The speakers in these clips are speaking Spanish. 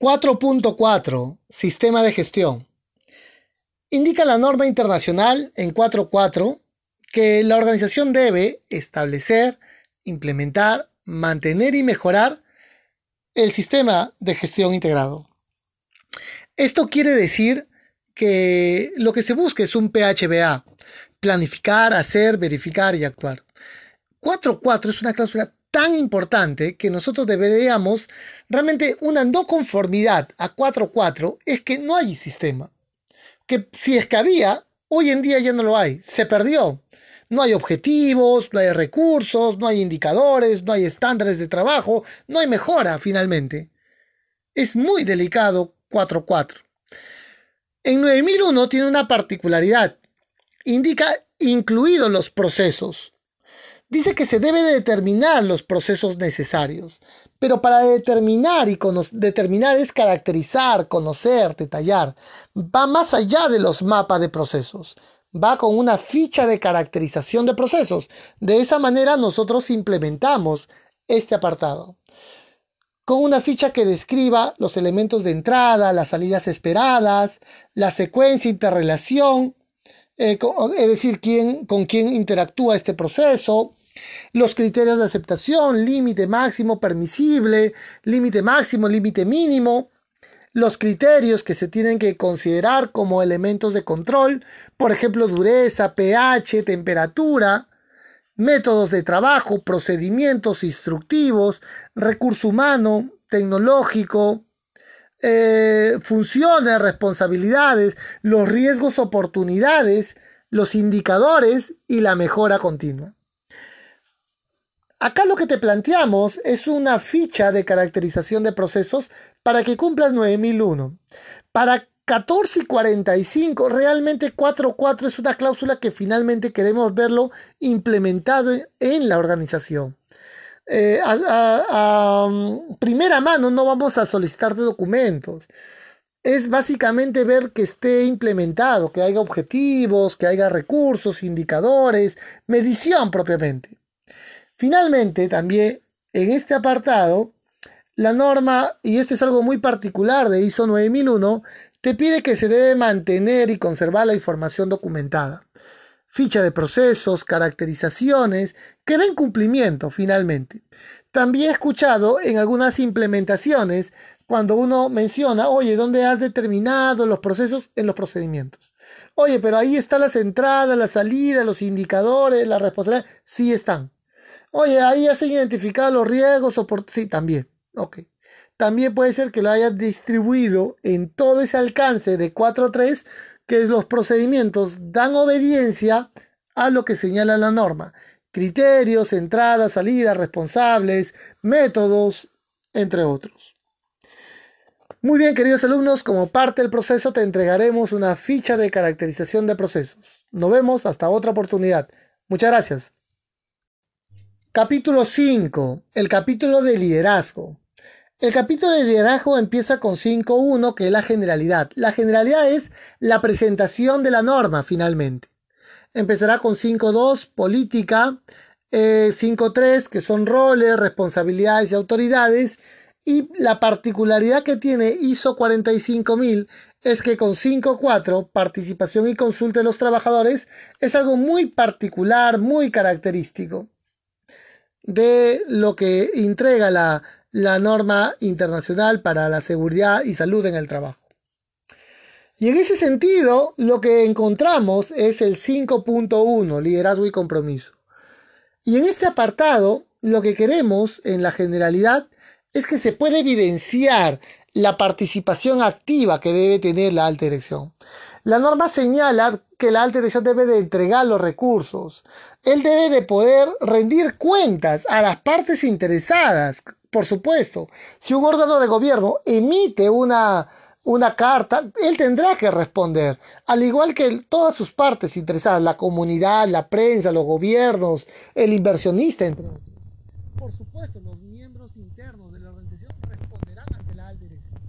4.4 Sistema de gestión. Indica la norma internacional en 4.4 que la organización debe establecer, implementar, mantener y mejorar el sistema de gestión integrado. Esto quiere decir que lo que se busca es un PHBA, planificar, hacer, verificar y actuar. 4.4 es una cláusula tan importante que nosotros deberíamos realmente una no conformidad a 4.4 es que no hay sistema. Que si es que había, hoy en día ya no lo hay, se perdió. No hay objetivos, no hay recursos, no hay indicadores, no hay estándares de trabajo, no hay mejora finalmente. Es muy delicado 4.4. En 9001 tiene una particularidad. Indica incluidos los procesos dice que se debe determinar los procesos necesarios. Pero para determinar y determinar es caracterizar, conocer, detallar. Va más allá de los mapas de procesos. Va con una ficha de caracterización de procesos. De esa manera nosotros implementamos este apartado. Con una ficha que describa los elementos de entrada, las salidas esperadas, la secuencia, interrelación, eh, es decir, quién, con quién interactúa este proceso, los criterios de aceptación, límite máximo permisible, límite máximo, límite mínimo, los criterios que se tienen que considerar como elementos de control, por ejemplo, dureza, pH, temperatura, métodos de trabajo, procedimientos instructivos, recurso humano, tecnológico, eh, funciones, responsabilidades, los riesgos, oportunidades, los indicadores y la mejora continua. Acá lo que te planteamos es una ficha de caracterización de procesos para que cumplas 9001. Para 14 y 45, realmente 4.4 es una cláusula que finalmente queremos verlo implementado en la organización. Eh, a, um, primera mano no vamos a solicitar documentos. Es básicamente ver que esté implementado, que haya objetivos, que haya recursos, indicadores, medición propiamente. Finalmente, también en este apartado, la norma, y esto es algo muy particular de ISO 9001, te pide que se debe mantener y conservar la información documentada. Ficha de procesos, caracterizaciones, que den cumplimiento finalmente. También he escuchado en algunas implementaciones cuando uno menciona, oye, ¿dónde has determinado los procesos en los procedimientos? Oye, pero ahí están las entradas, las salidas, los indicadores, las responsabilidades. Sí están. Oye, ahí ya se identificado los riesgos o por... Sí, también. Ok. También puede ser que lo hayas distribuido en todo ese alcance de 4.3, que los procedimientos dan obediencia a lo que señala la norma. Criterios, entradas, salidas, responsables, métodos, entre otros. Muy bien, queridos alumnos, como parte del proceso te entregaremos una ficha de caracterización de procesos. Nos vemos hasta otra oportunidad. Muchas gracias. Capítulo 5. El capítulo de liderazgo. El capítulo de liderazgo empieza con 5.1, que es la generalidad. La generalidad es la presentación de la norma, finalmente. Empezará con 5.2, política. 5.3, eh, que son roles, responsabilidades y autoridades. Y la particularidad que tiene ISO 45000 es que con 5.4, participación y consulta de los trabajadores, es algo muy particular, muy característico de lo que entrega la, norma internacional para la seguridad y salud en el trabajo. Y en ese sentido, lo que encontramos es el 5.1, liderazgo y compromiso. Y en este apartado, lo que queremos en la generalidad es que se pueda evidenciar la participación activa que debe tener la alta dirección. La norma señala que la alta dirección debe de entregar los recursos. Él debe de poder rendir cuentas a las partes interesadas. Por supuesto, si un órgano de gobierno emite una, una carta, él tendrá que responder, al igual que todas sus partes interesadas, la comunidad, la prensa, los gobiernos, el inversionista, entre. Por supuesto, miembros internos de la organización responderán ante la alta dirección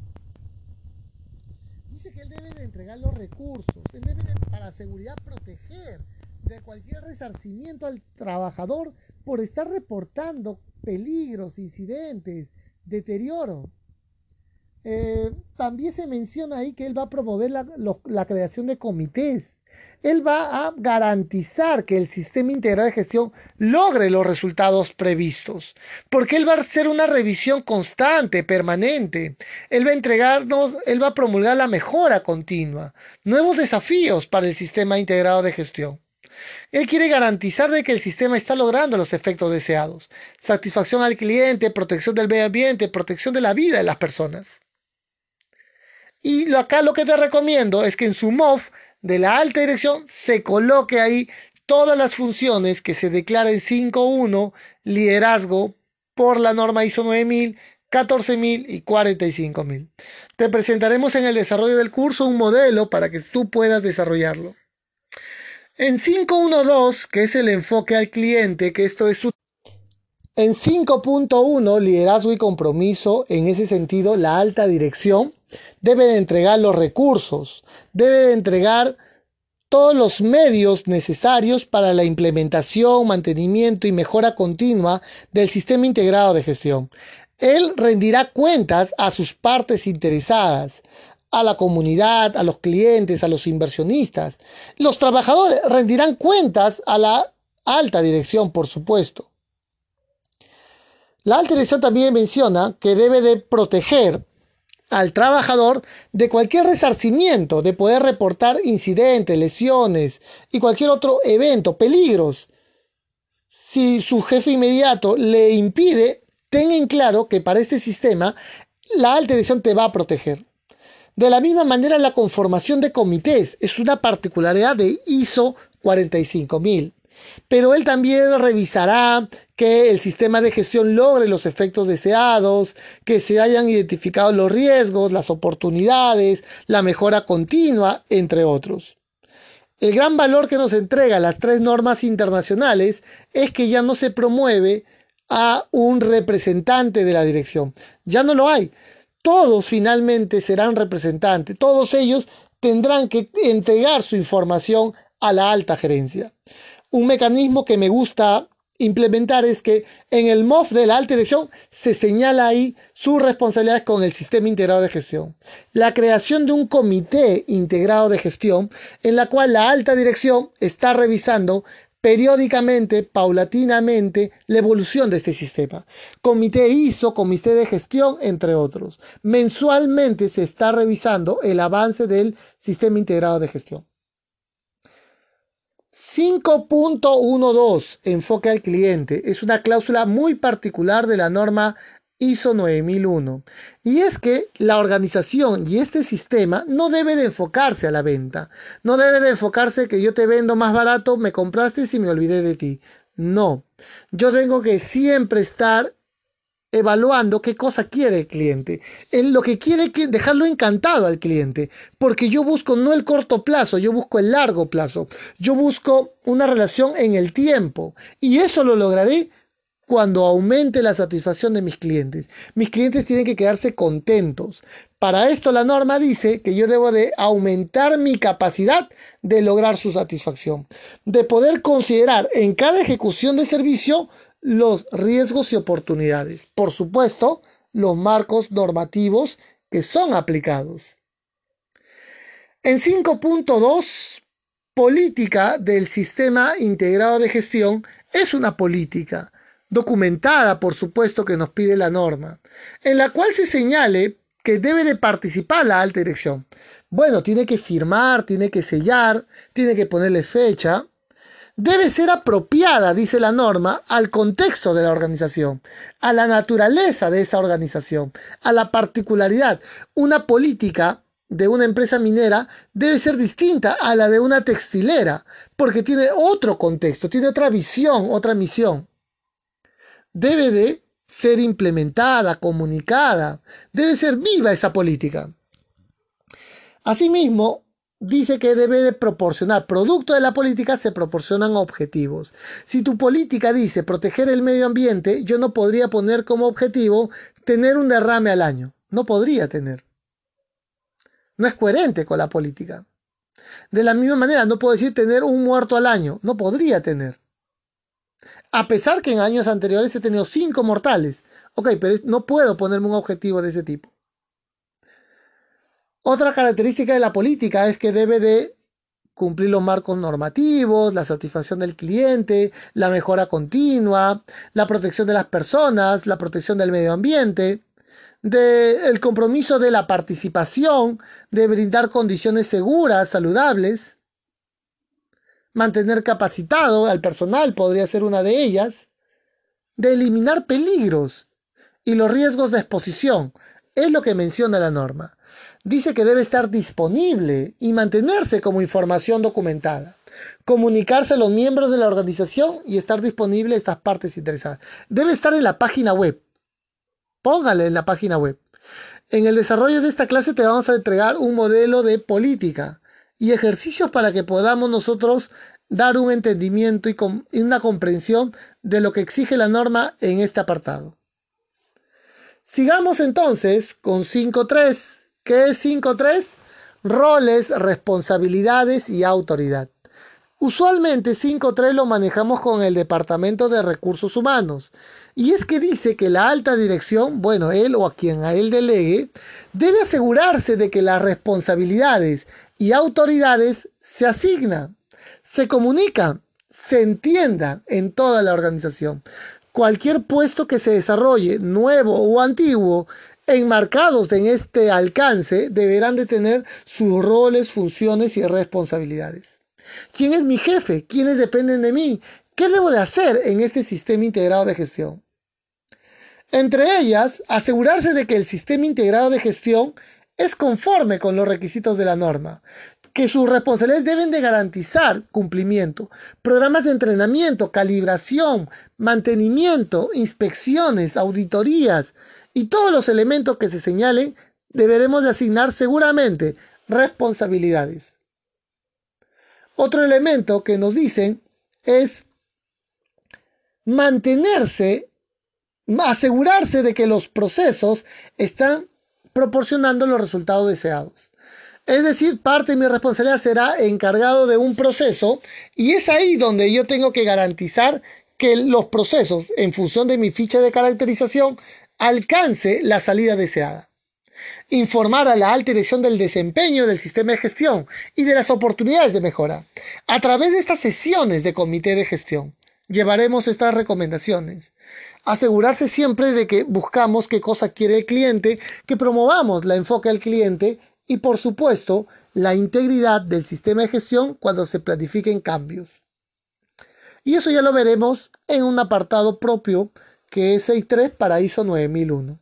dice que él debe de entregar los recursos, él debe de, para seguridad proteger de cualquier resarcimiento al trabajador por estar reportando peligros, incidentes, deterioro. eh, también se menciona ahí que él va a promover la, la creación de comités él va a garantizar que el sistema integral de gestión logre los resultados previstos, porque él va a hacer una revisión constante, permanente. Él va a entregarnos, él va a promulgar la mejora continua, nuevos desafíos para el sistema integrado de gestión. Él quiere garantizar de que el sistema está logrando los efectos deseados, satisfacción al cliente, protección del medio ambiente, protección de la vida de las personas. Y acá lo que te recomiendo es que en su MOF de la alta dirección se coloque ahí todas las funciones que se declaren 5.1 liderazgo por la norma ISO 9000, 14.000 y 45.000. Te presentaremos en el desarrollo del curso un modelo para que tú puedas desarrollarlo. En 5.1.2, que es el enfoque al cliente, que esto es su... En 5.1, liderazgo y compromiso, en ese sentido, la alta dirección debe de entregar los recursos, debe de entregar todos los medios necesarios para la implementación, mantenimiento y mejora continua del sistema integrado de gestión. Él rendirá cuentas a sus partes interesadas, a la comunidad, a los clientes, a los inversionistas. Los trabajadores rendirán cuentas a la alta dirección, por supuesto. La alta dirección también menciona que debe de proteger al trabajador de cualquier resarcimiento, de poder reportar incidentes, lesiones y cualquier otro evento, peligros. Si su jefe inmediato le impide, tenga en claro que para este sistema la alta dirección te va a proteger. De la misma manera, la conformación de comités es una particularidad de ISO 45000 pero él también revisará que el sistema de gestión logre los efectos deseados, que se hayan identificado los riesgos, las oportunidades, la mejora continua, entre otros. El gran valor que nos entrega las tres normas internacionales es que ya no se promueve a un representante de la dirección. Ya no lo hay. Todos finalmente serán representantes. Todos ellos tendrán que entregar su información a la alta gerencia un mecanismo que me gusta implementar es que en el MOF de la alta dirección se señala ahí sus responsabilidades con el sistema integrado de gestión. La creación de un comité integrado de gestión en la cual la alta dirección está revisando periódicamente, paulatinamente, la evolución de este sistema. Comité ISO, comité de gestión, entre otros. Mensualmente se está revisando el avance del sistema integrado de gestión. 5.12 enfoque al cliente es una cláusula muy particular de la norma ISO 9001 y es que la organización y este sistema no debe de enfocarse a la venta, no debe de enfocarse que yo te vendo más barato, me compraste y me olvidé de ti. No, yo tengo que siempre estar evaluando qué cosa quiere el cliente. Él lo que quiere es dejarlo encantado al cliente, porque yo busco no el corto plazo, yo busco el largo plazo, yo busco una relación en el tiempo y eso lo lograré cuando aumente la satisfacción de mis clientes. Mis clientes tienen que quedarse contentos. Para esto la norma dice que yo debo de aumentar mi capacidad de lograr su satisfacción, de poder considerar en cada ejecución de servicio los riesgos y oportunidades. Por supuesto, los marcos normativos que son aplicados. En 5.2, política del sistema integrado de gestión es una política documentada, por supuesto, que nos pide la norma, en la cual se señale que debe de participar la alta dirección. Bueno, tiene que firmar, tiene que sellar, tiene que ponerle fecha, debe ser apropiada, dice la norma, al contexto de la organización, a la naturaleza de esa organización, a la particularidad. Una política de una empresa minera debe ser distinta a la de una textilera, porque tiene otro contexto, tiene otra visión, otra misión. Debe de ser implementada, comunicada, debe ser viva esa política. Asimismo, dice que debe de proporcionar, producto de la política se proporcionan objetivos. Si tu política dice proteger el medio ambiente, yo no podría poner como objetivo tener un derrame al año. No podría tener. No es coherente con la política. De la misma manera, no puedo decir tener un muerto al año. No podría tener. A pesar que en años anteriores he tenido cinco mortales. Ok, pero no puedo ponerme un objetivo de ese tipo. Otra característica de la política es que debe de cumplir los marcos normativos, la satisfacción del cliente, la mejora continua, la protección de las personas, la protección del medio ambiente, el compromiso de la participación, de brindar condiciones seguras, saludables, mantener capacitado al personal podría ser una de ellas, de eliminar peligros y los riesgos de exposición, es lo que menciona la norma. Dice que debe estar disponible y mantenerse como información documentada. Comunicarse a los miembros de la organización y estar disponible a estas partes interesadas. Debe estar en la página web. Póngale en la página web. En el desarrollo de esta clase te vamos a entregar un modelo de política y ejercicios para que podamos nosotros dar un entendimiento y, una comprensión de lo que exige la norma en este apartado. Sigamos entonces con 5.3. ¿Qué es 5.3? Roles, responsabilidades y autoridad. Usualmente 5.3 lo manejamos con el Departamento de Recursos Humanos. Y es que dice que la alta dirección, bueno, él o a quien a él delegue, debe asegurarse de que las responsabilidades y autoridades se asignan, se comunican, se entiendan en toda la organización. Cualquier puesto que se desarrolle, nuevo o antiguo, enmarcados en este alcance, deberán de tener sus roles, funciones y responsabilidades. ¿Quién es mi jefe? ¿Quiénes dependen de mí? ¿Qué debo de hacer en este sistema integrado de gestión? Entre ellas, asegurarse de que el sistema integrado de gestión es conforme con los requisitos de la norma, que sus responsabilidades deben de garantizar cumplimiento, programas de entrenamiento, calibración, mantenimiento, inspecciones, auditorías y todos los elementos que se señalen, deberemos de asignar seguramente responsabilidades. Otro elemento que nos dicen es mantenerse, asegurarse de que los procesos están proporcionando los resultados deseados. Es decir, parte de mi responsabilidad será encargado de un proceso y es ahí donde yo tengo que garantizar que los procesos, en función de mi ficha de caracterización, alcance la salida deseada. Informar a la alta dirección del desempeño del sistema de gestión y de las oportunidades de mejora. A través de estas sesiones de comité de gestión, llevaremos estas recomendaciones. Asegurarse siempre de que buscamos qué cosa quiere el cliente, que promovamos la enfoque al cliente y por supuesto la integridad del sistema de gestión cuando se planifiquen cambios. Y eso ya lo veremos en un apartado propio que es 6.3 para ISO 9001.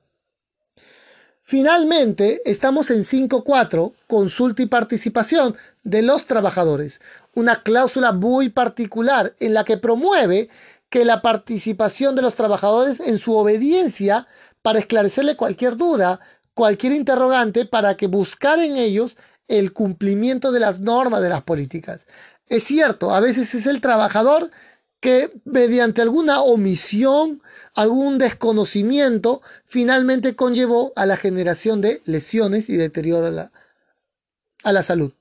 Finalmente, estamos en 5.4, consulta y participación de los trabajadores, una cláusula muy particular en la que promueve que la participación de los trabajadores en su obediencia para esclarecerle cualquier duda, cualquier interrogante, para que buscar en ellos el cumplimiento de las normas de las políticas. Es cierto, a veces es el trabajador que mediante alguna omisión, algún desconocimiento, finalmente conllevó a la generación de lesiones y deterioro a la, a la salud.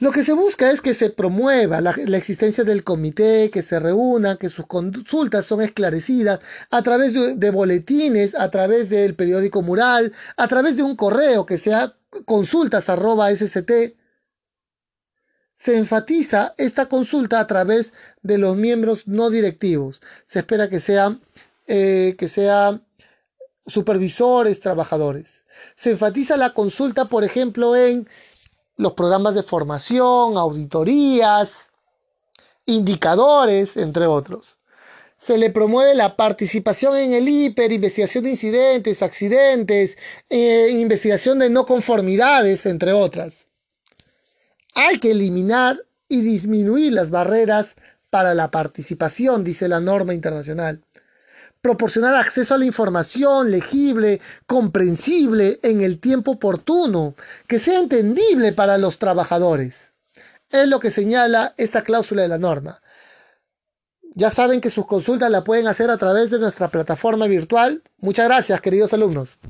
Lo que se busca es que se promueva la, existencia del comité, que se reúna, que sus consultas son esclarecidas a través de, boletines, a través del periódico mural, a través de un correo que sea consultas arroba se enfatiza esta consulta a través de los miembros no directivos. Se espera que sean, eh, que sean supervisores, trabajadores. Se enfatiza la consulta, por ejemplo, en los programas de formación, auditorías, indicadores, entre otros. Se le promueve la participación en el hiper, investigación de incidentes, accidentes, eh, investigación de no conformidades, entre otras. Hay que eliminar y disminuir las barreras para la participación, dice la norma internacional. Proporcionar acceso a la información legible, comprensible en el tiempo oportuno, que sea entendible para los trabajadores. Es lo que señala esta cláusula de la norma. Ya saben que sus consultas la pueden hacer a través de nuestra plataforma virtual. Muchas gracias, queridos alumnos.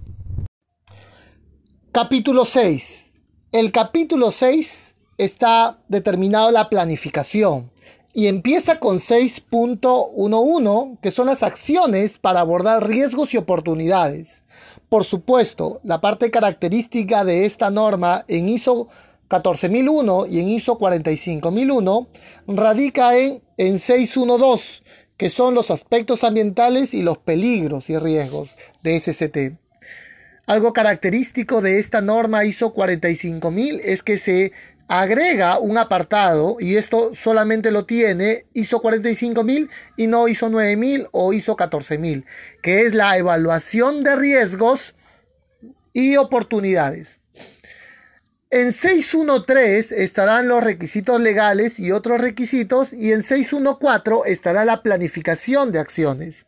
Capítulo 6. El capítulo 6 está determinado la planificación y empieza con 6.11, que son las acciones para abordar riesgos y oportunidades. Por supuesto, la parte característica de esta norma en ISO 14001 y en ISO 45001 radica en, en 612, que son los aspectos ambientales y los peligros y riesgos de SCT. Algo característico de esta norma ISO 45000 es que se agrega un apartado y esto solamente lo tiene ISO 45000 y no ISO 9000 o ISO 14000, que es la evaluación de riesgos y oportunidades. En 613 estarán los requisitos legales y otros requisitos y en 614 estará la planificación de acciones.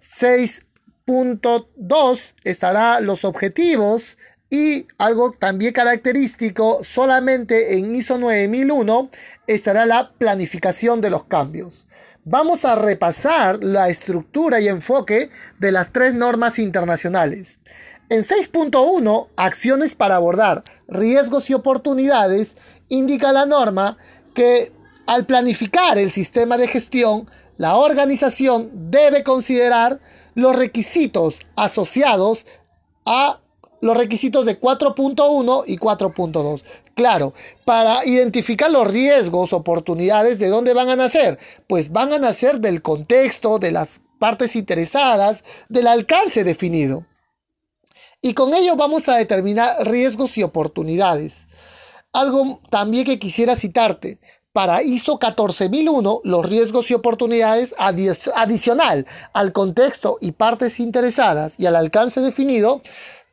6.2 estará los objetivos y algo también característico, solamente en ISO 9001 estará la planificación de los cambios. Vamos a repasar la estructura y enfoque de las tres normas internacionales. En 6.1, acciones para abordar riesgos y oportunidades, indica la norma que al planificar el sistema de gestión, la organización debe considerar los requisitos asociados a los requisitos de 4.1 y 4.2. Claro, para identificar los riesgos, oportunidades, ¿de dónde van a nacer? Pues van a nacer del contexto, de las partes interesadas, del alcance definido. Y con ello vamos a determinar riesgos y oportunidades. Algo también que quisiera citarte. Para ISO 14001, los riesgos y oportunidades adicional al contexto y partes interesadas y al alcance definido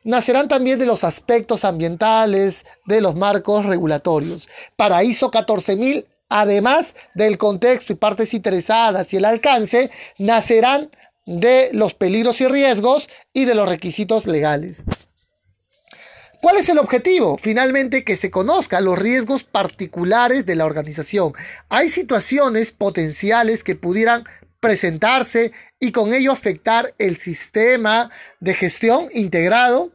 nacerán también de los aspectos ambientales, de los marcos regulatorios. Para ISO 14000, además del contexto y partes interesadas y el alcance, nacerán de los peligros y riesgos y de los requisitos legales. ¿Cuál es el objetivo? Finalmente, que se conozcan los riesgos particulares de la organización. Hay situaciones potenciales que pudieran presentarse y con ello afectar el sistema de gestión integrado.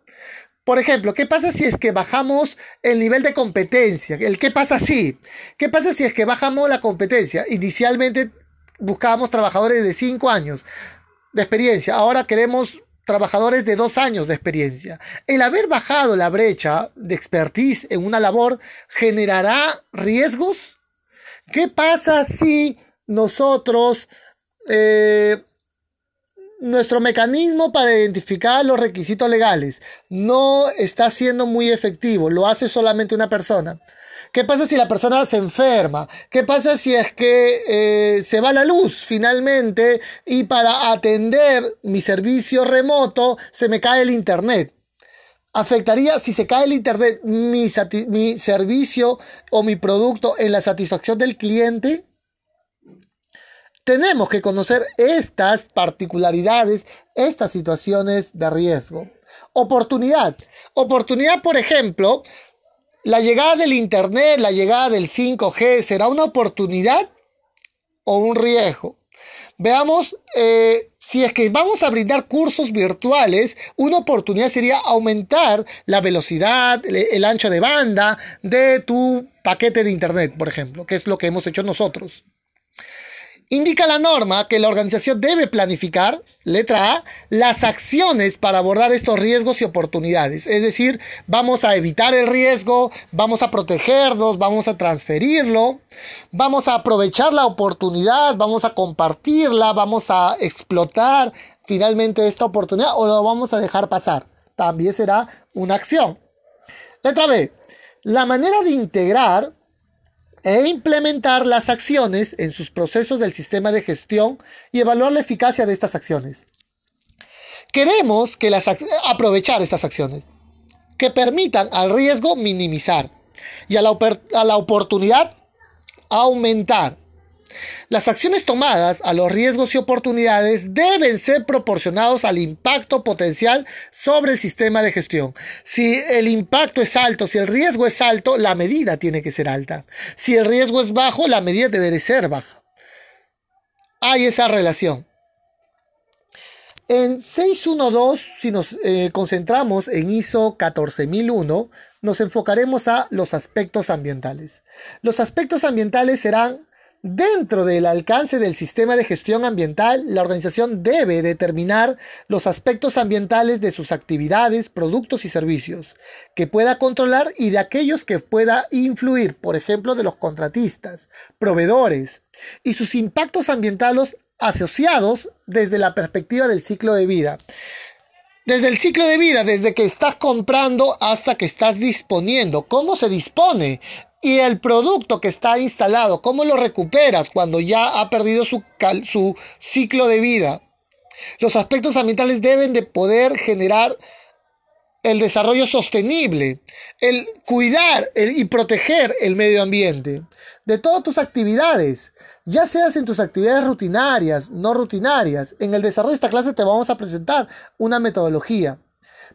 Por ejemplo, ¿qué pasa si es que bajamos el nivel de competencia? ¿El qué pasa si? ¿Qué pasa si es que bajamos la competencia? Inicialmente buscábamos trabajadores de 5 años de experiencia, ahora queremos trabajadores de 2 años de experiencia. El haber bajado la brecha de expertise en una labor generará riesgos. ¿Qué pasa si nosotros eh, nuestro mecanismo para identificar los requisitos legales no está siendo muy efectivo, lo hace solamente una persona. ¿Qué pasa si la persona se enferma? ¿Qué pasa si es que eh, se va la luz finalmente y para atender mi servicio remoto se me cae el internet? ¿Afectaría si se cae el internet mi, mi servicio o mi producto en la satisfacción del cliente? Tenemos que conocer estas particularidades, estas situaciones de riesgo. Oportunidad. Oportunidad, por ejemplo, la llegada del Internet, la llegada del 5G, ¿será una oportunidad o un riesgo? Veamos, eh, si es que vamos a brindar cursos virtuales, una oportunidad sería aumentar la velocidad, el ancho de banda de tu paquete de Internet, por ejemplo, que es lo que hemos hecho nosotros. Indica la norma que la organización debe planificar, letra A, las acciones para abordar estos riesgos y oportunidades. Es decir, vamos a evitar el riesgo, vamos a protegernos, vamos a transferirlo, vamos a aprovechar la oportunidad, vamos a compartirla, vamos a explotar finalmente esta oportunidad o lo vamos a dejar pasar. También será una acción. Letra B, la manera de integrar e implementar las acciones en sus procesos del sistema de gestión y evaluar la eficacia de estas acciones. Queremos que las, aprovechar estas acciones que permitan al riesgo minimizar y a la, a la oportunidad aumentar las acciones tomadas a los riesgos y oportunidades deben ser proporcionados al impacto potencial sobre el sistema de gestión. Si el impacto es alto, si el riesgo es alto, la medida tiene que ser alta. Si el riesgo es bajo, la medida debe ser baja. Hay esa relación. En 612, si nos eh, concentramos en ISO 14001, nos enfocaremos a los aspectos ambientales. Los aspectos ambientales serán Dentro del alcance del sistema de gestión ambiental, la organización debe determinar los aspectos ambientales de sus actividades, productos y servicios que pueda controlar y de aquellos que pueda influir, por ejemplo, de los contratistas, proveedores y sus impactos ambientales asociados desde la perspectiva del ciclo de vida. Desde el ciclo de vida, desde que estás comprando hasta que estás disponiendo. ¿Cómo se dispone? Y el producto que está instalado, ¿cómo lo recuperas cuando ya ha perdido su, ciclo de vida? Los aspectos ambientales deben de poder generar el desarrollo sostenible, el cuidar y proteger el medio ambiente de todas tus actividades ya seas en tus actividades rutinarias, no rutinarias. En el desarrollo de esta clase te vamos a presentar una metodología.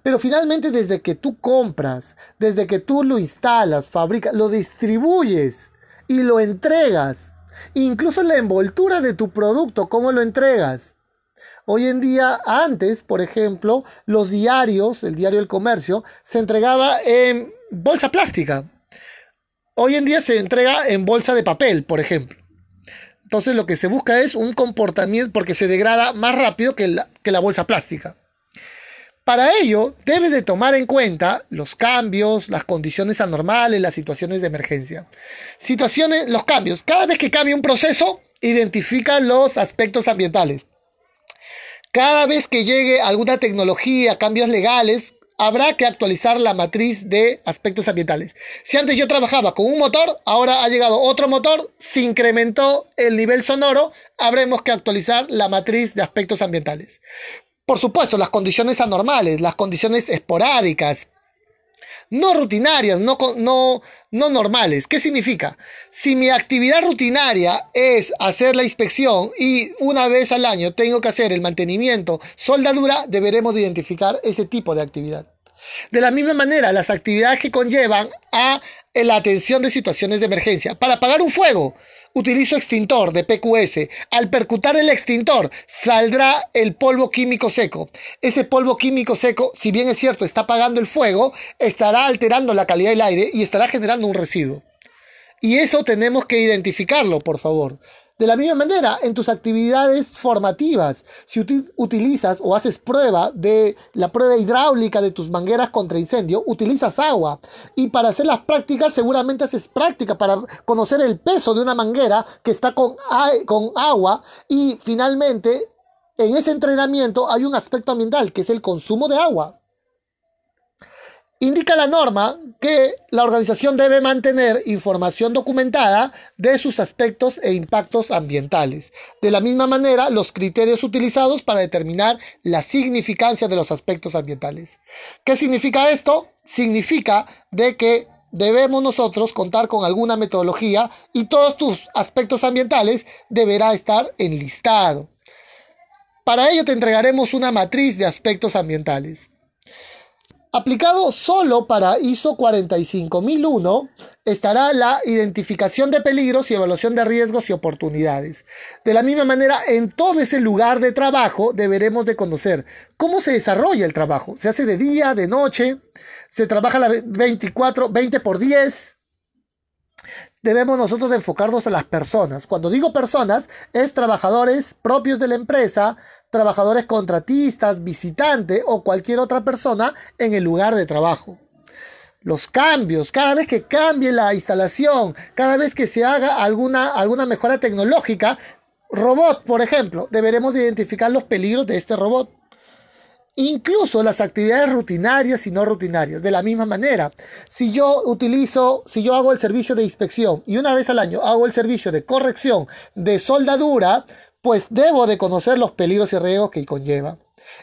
Pero finalmente desde que tú compras, desde que tú lo instalas, fabricas, lo distribuyes y lo entregas, incluso la envoltura de tu producto, cómo lo entregas. Hoy en día, antes, por ejemplo, los diarios, el diario del comercio, se entregaba en bolsa plástica. Hoy en día se entrega en bolsa de papel, por ejemplo. Entonces lo que se busca es un comportamiento porque se degrada más rápido que la, que la bolsa plástica. Para ello, debes de tomar en cuenta los cambios, las condiciones anormales, las situaciones de emergencia. Situaciones, los cambios. Cada vez que cambie un proceso, identifica los aspectos ambientales. Cada vez que llegue alguna tecnología, cambios legales, habrá que actualizar la matriz de aspectos ambientales. Si antes yo trabajaba con un motor, ahora ha llegado otro motor, se incrementó el nivel sonoro, habremos que actualizar la matriz de aspectos ambientales. Por supuesto, las condiciones anormales, las condiciones esporádicas, no rutinarias, no, no, no normales. ¿Qué significa? Si mi actividad rutinaria es hacer la inspección y una vez al año tengo que hacer el mantenimiento, soldadura, deberemos identificar ese tipo de actividad. De la misma manera, las actividades que conllevan a la atención de situaciones de emergencia. Para apagar un fuego, utilizo extintor de PQS. Al percutar el extintor, saldrá el polvo químico seco. Ese polvo químico seco, si bien es cierto, está apagando el fuego, estará alterando la calidad del aire y estará generando un residuo. Y eso tenemos que identificarlo, por favor. De la misma manera, en tus actividades formativas, si utilizas o haces prueba de la prueba hidráulica de tus mangueras contra incendio, utilizas agua. Y para hacer las prácticas, seguramente haces práctica para conocer el peso de una manguera que está con, con agua. Y finalmente, en ese entrenamiento hay un aspecto ambiental, que es el consumo de agua. Indica la norma que la organización debe mantener información documentada de sus aspectos e impactos ambientales. De la misma manera, los criterios utilizados para determinar la significancia de los aspectos ambientales. ¿Qué significa esto? Significa de que debemos nosotros contar con alguna metodología y todos tus aspectos ambientales deberá estar enlistado. Para ello te entregaremos una matriz de aspectos ambientales. Aplicado solo para ISO 45001 estará la identificación de peligros y evaluación de riesgos y oportunidades. De la misma manera, en todo ese lugar de trabajo deberemos de conocer cómo se desarrolla el trabajo. Se hace de día, de noche, se trabaja la 24, 20 por 10, debemos nosotros enfocarnos a las personas. Cuando digo personas, es trabajadores propios de la empresa, trabajadores contratistas, visitantes o cualquier otra persona en el lugar de trabajo. Los cambios, cada vez que cambie la instalación, cada vez que se haga alguna, alguna mejora tecnológica, robot, por ejemplo, deberemos identificar los peligros de este robot incluso las actividades rutinarias y no rutinarias. De la misma manera, si yo utilizo, si yo hago el servicio de inspección y una vez al año hago el servicio de corrección de soldadura, pues debo de conocer los peligros y riesgos que conlleva.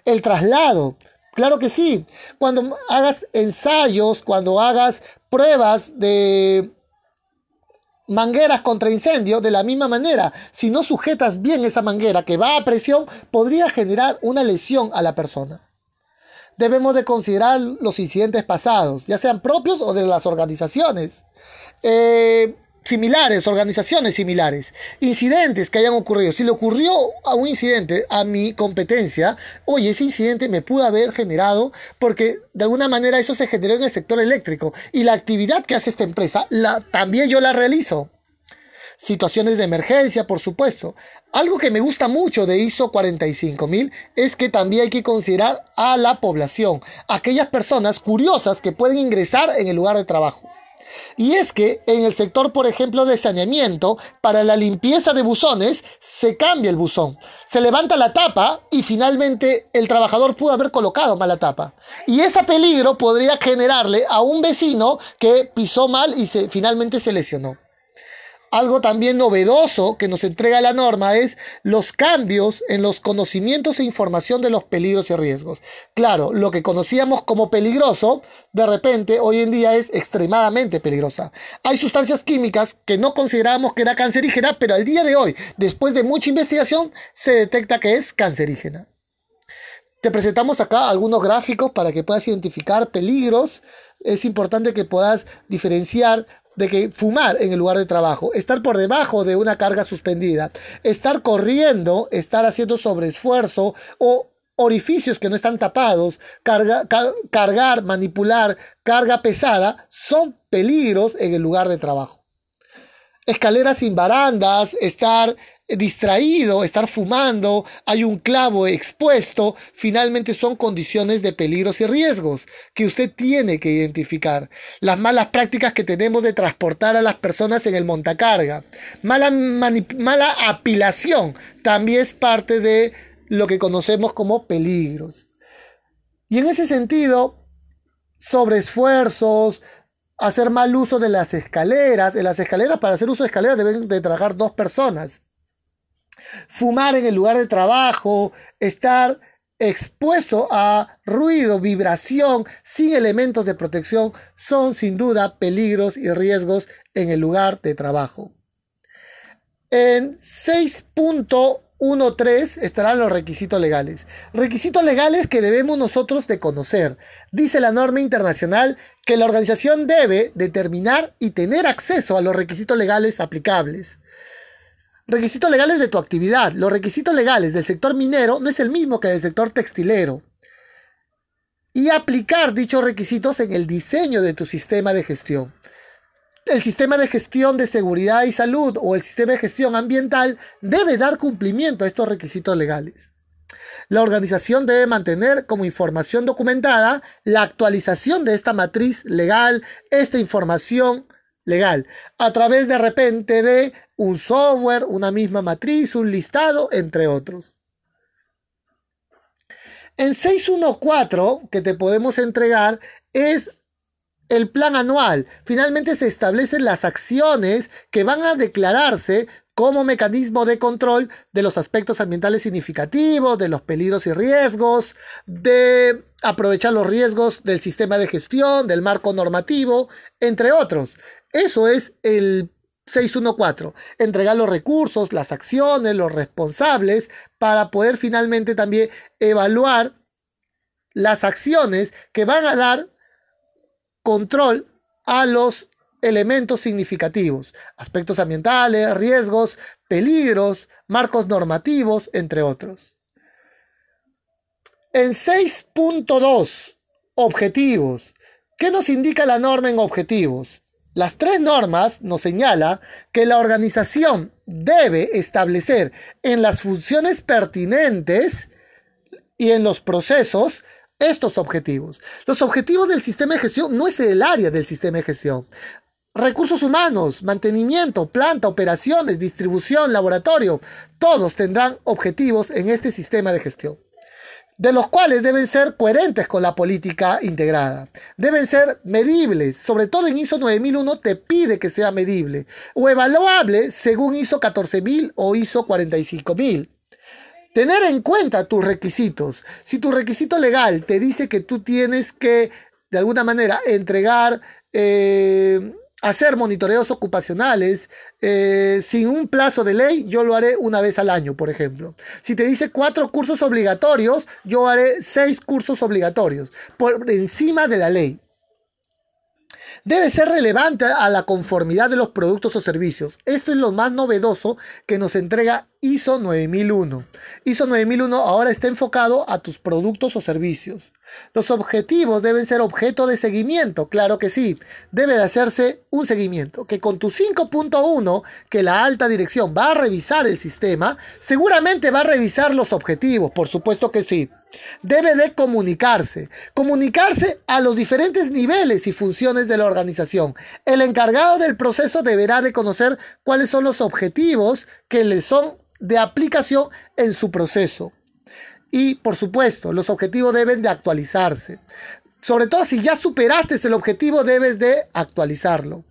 El traslado, claro que sí. Cuando hagas ensayos, cuando hagas pruebas de mangueras contra incendio de la misma manera. Si no sujetas bien esa manguera que va a presión, podría generar una lesión a la persona. Debemos de considerar los incidentes pasados, ya sean propios o de las organizaciones. Eh, similares, organizaciones similares, incidentes que hayan ocurrido. Si le ocurrió a un incidente a mi competencia, oye, ese incidente me pudo haber generado porque de alguna manera eso se generó en el sector eléctrico y la actividad que hace esta empresa la, también yo la realizo. situaciones de emergencia, por supuesto. Algo que me gusta mucho de ISO 45000 es que también hay que considerar a la población, aquellas personas curiosas que pueden ingresar en el lugar de trabajo. Y es que en el sector, por ejemplo, de saneamiento, para la limpieza de buzones, se cambia el buzón. Se levanta la tapa y finalmente el trabajador pudo haber colocado mal la tapa. Y ese peligro podría generarle a un vecino que pisó mal y se, finalmente se lesionó. Algo también novedoso que nos entrega la norma es los cambios en los conocimientos e información de los peligros y riesgos. Claro, lo que conocíamos como peligroso, de repente hoy en día es extremadamente peligrosa. Hay sustancias químicas que no considerábamos que era cancerígena, pero al día de hoy, después de mucha investigación, se detecta que es cancerígena. Te presentamos acá algunos gráficos para que puedas identificar peligros. Es importante que puedas diferenciar de que fumar en el lugar de trabajo, estar por debajo de una carga suspendida, estar corriendo, estar haciendo sobreesfuerzo o orificios que no están tapados, cargar, manipular, carga pesada, son peligros en el lugar de trabajo. Escaleras sin barandas, estar distraído, estar fumando, hay un clavo expuesto, finalmente son condiciones de peligros y riesgos que usted tiene que identificar. Las malas prácticas que tenemos de transportar a las personas en el montacarga, mala, apilación, también es parte de lo que conocemos como peligros. Y en ese sentido, sobre esfuerzos, hacer mal uso de las escaleras, en las escaleras para hacer uso de escaleras deben de trabajar dos personas fumar en el lugar de trabajo, estar expuesto a ruido, vibración, sin elementos de protección, son sin duda peligros y riesgos en el lugar de trabajo. En 6.13 estarán los requisitos legales. Requisitos legales que debemos nosotros de conocer. Dice la norma internacional que la organización debe determinar y tener acceso a los requisitos legales aplicables. Requisitos legales de tu actividad. Los requisitos legales del sector minero no es el mismo que del sector textilero. Y aplicar dichos requisitos en el diseño de tu sistema de gestión. El sistema de gestión de seguridad y salud o el sistema de gestión ambiental debe dar cumplimiento a estos requisitos legales. La organización debe mantener como información documentada la actualización de esta matriz legal, esta información legal, a través de repente de un software, una misma matriz, un listado, entre otros. En 614 que te podemos entregar es el plan anual. Finalmente se establecen las acciones que van a declararse como mecanismo de control de los aspectos ambientales significativos, de los peligros y riesgos, de aprovechar los riesgos del sistema de gestión, del marco normativo, entre otros. Eso es el 614. Entregar los recursos, las acciones, los responsables para poder finalmente también evaluar las acciones que van a dar control a los elementos significativos, aspectos ambientales, riesgos, peligros, marcos normativos, entre otros. En 6.2, objetivos. ¿Qué nos indica la norma en objetivos? Las tres normas nos señala que la organización debe establecer en las funciones pertinentes y en los procesos estos objetivos. Los objetivos del sistema de gestión no es el área del sistema de gestión. Recursos humanos, mantenimiento, planta, operaciones, distribución, laboratorio, todos tendrán objetivos en este sistema de gestión de los cuales deben ser coherentes con la política integrada. Deben ser medibles, sobre todo en ISO 9001 te pide que sea medible o evaluable según ISO 14000 o ISO 45000. Tener en cuenta tus requisitos. Si tu requisito legal te dice que tú tienes que, de alguna manera, entregar eh, hacer monitoreos ocupacionales eh, sin un plazo de ley, yo lo haré una vez al año, por ejemplo. Si te dice cuatro cursos obligatorios, yo haré seis cursos obligatorios, por encima de la ley. Debe ser relevante a la conformidad de los productos o servicios. Esto es lo más novedoso que nos entrega ISO 9001. ISO 9001 ahora está enfocado a tus productos o servicios. Los objetivos deben ser objeto de seguimiento, claro que sí. Debe de hacerse un seguimiento. Que con tu 5.1, que la alta dirección va a revisar el sistema, seguramente va a revisar los objetivos, por supuesto que sí. Debe de comunicarse, comunicarse a los diferentes niveles y funciones de la organización. El encargado del proceso deberá de conocer cuáles son los objetivos que le son de aplicación en su proceso. Y por supuesto, los objetivos deben de actualizarse. Sobre todo si ya superaste el objetivo, debes de actualizarlo.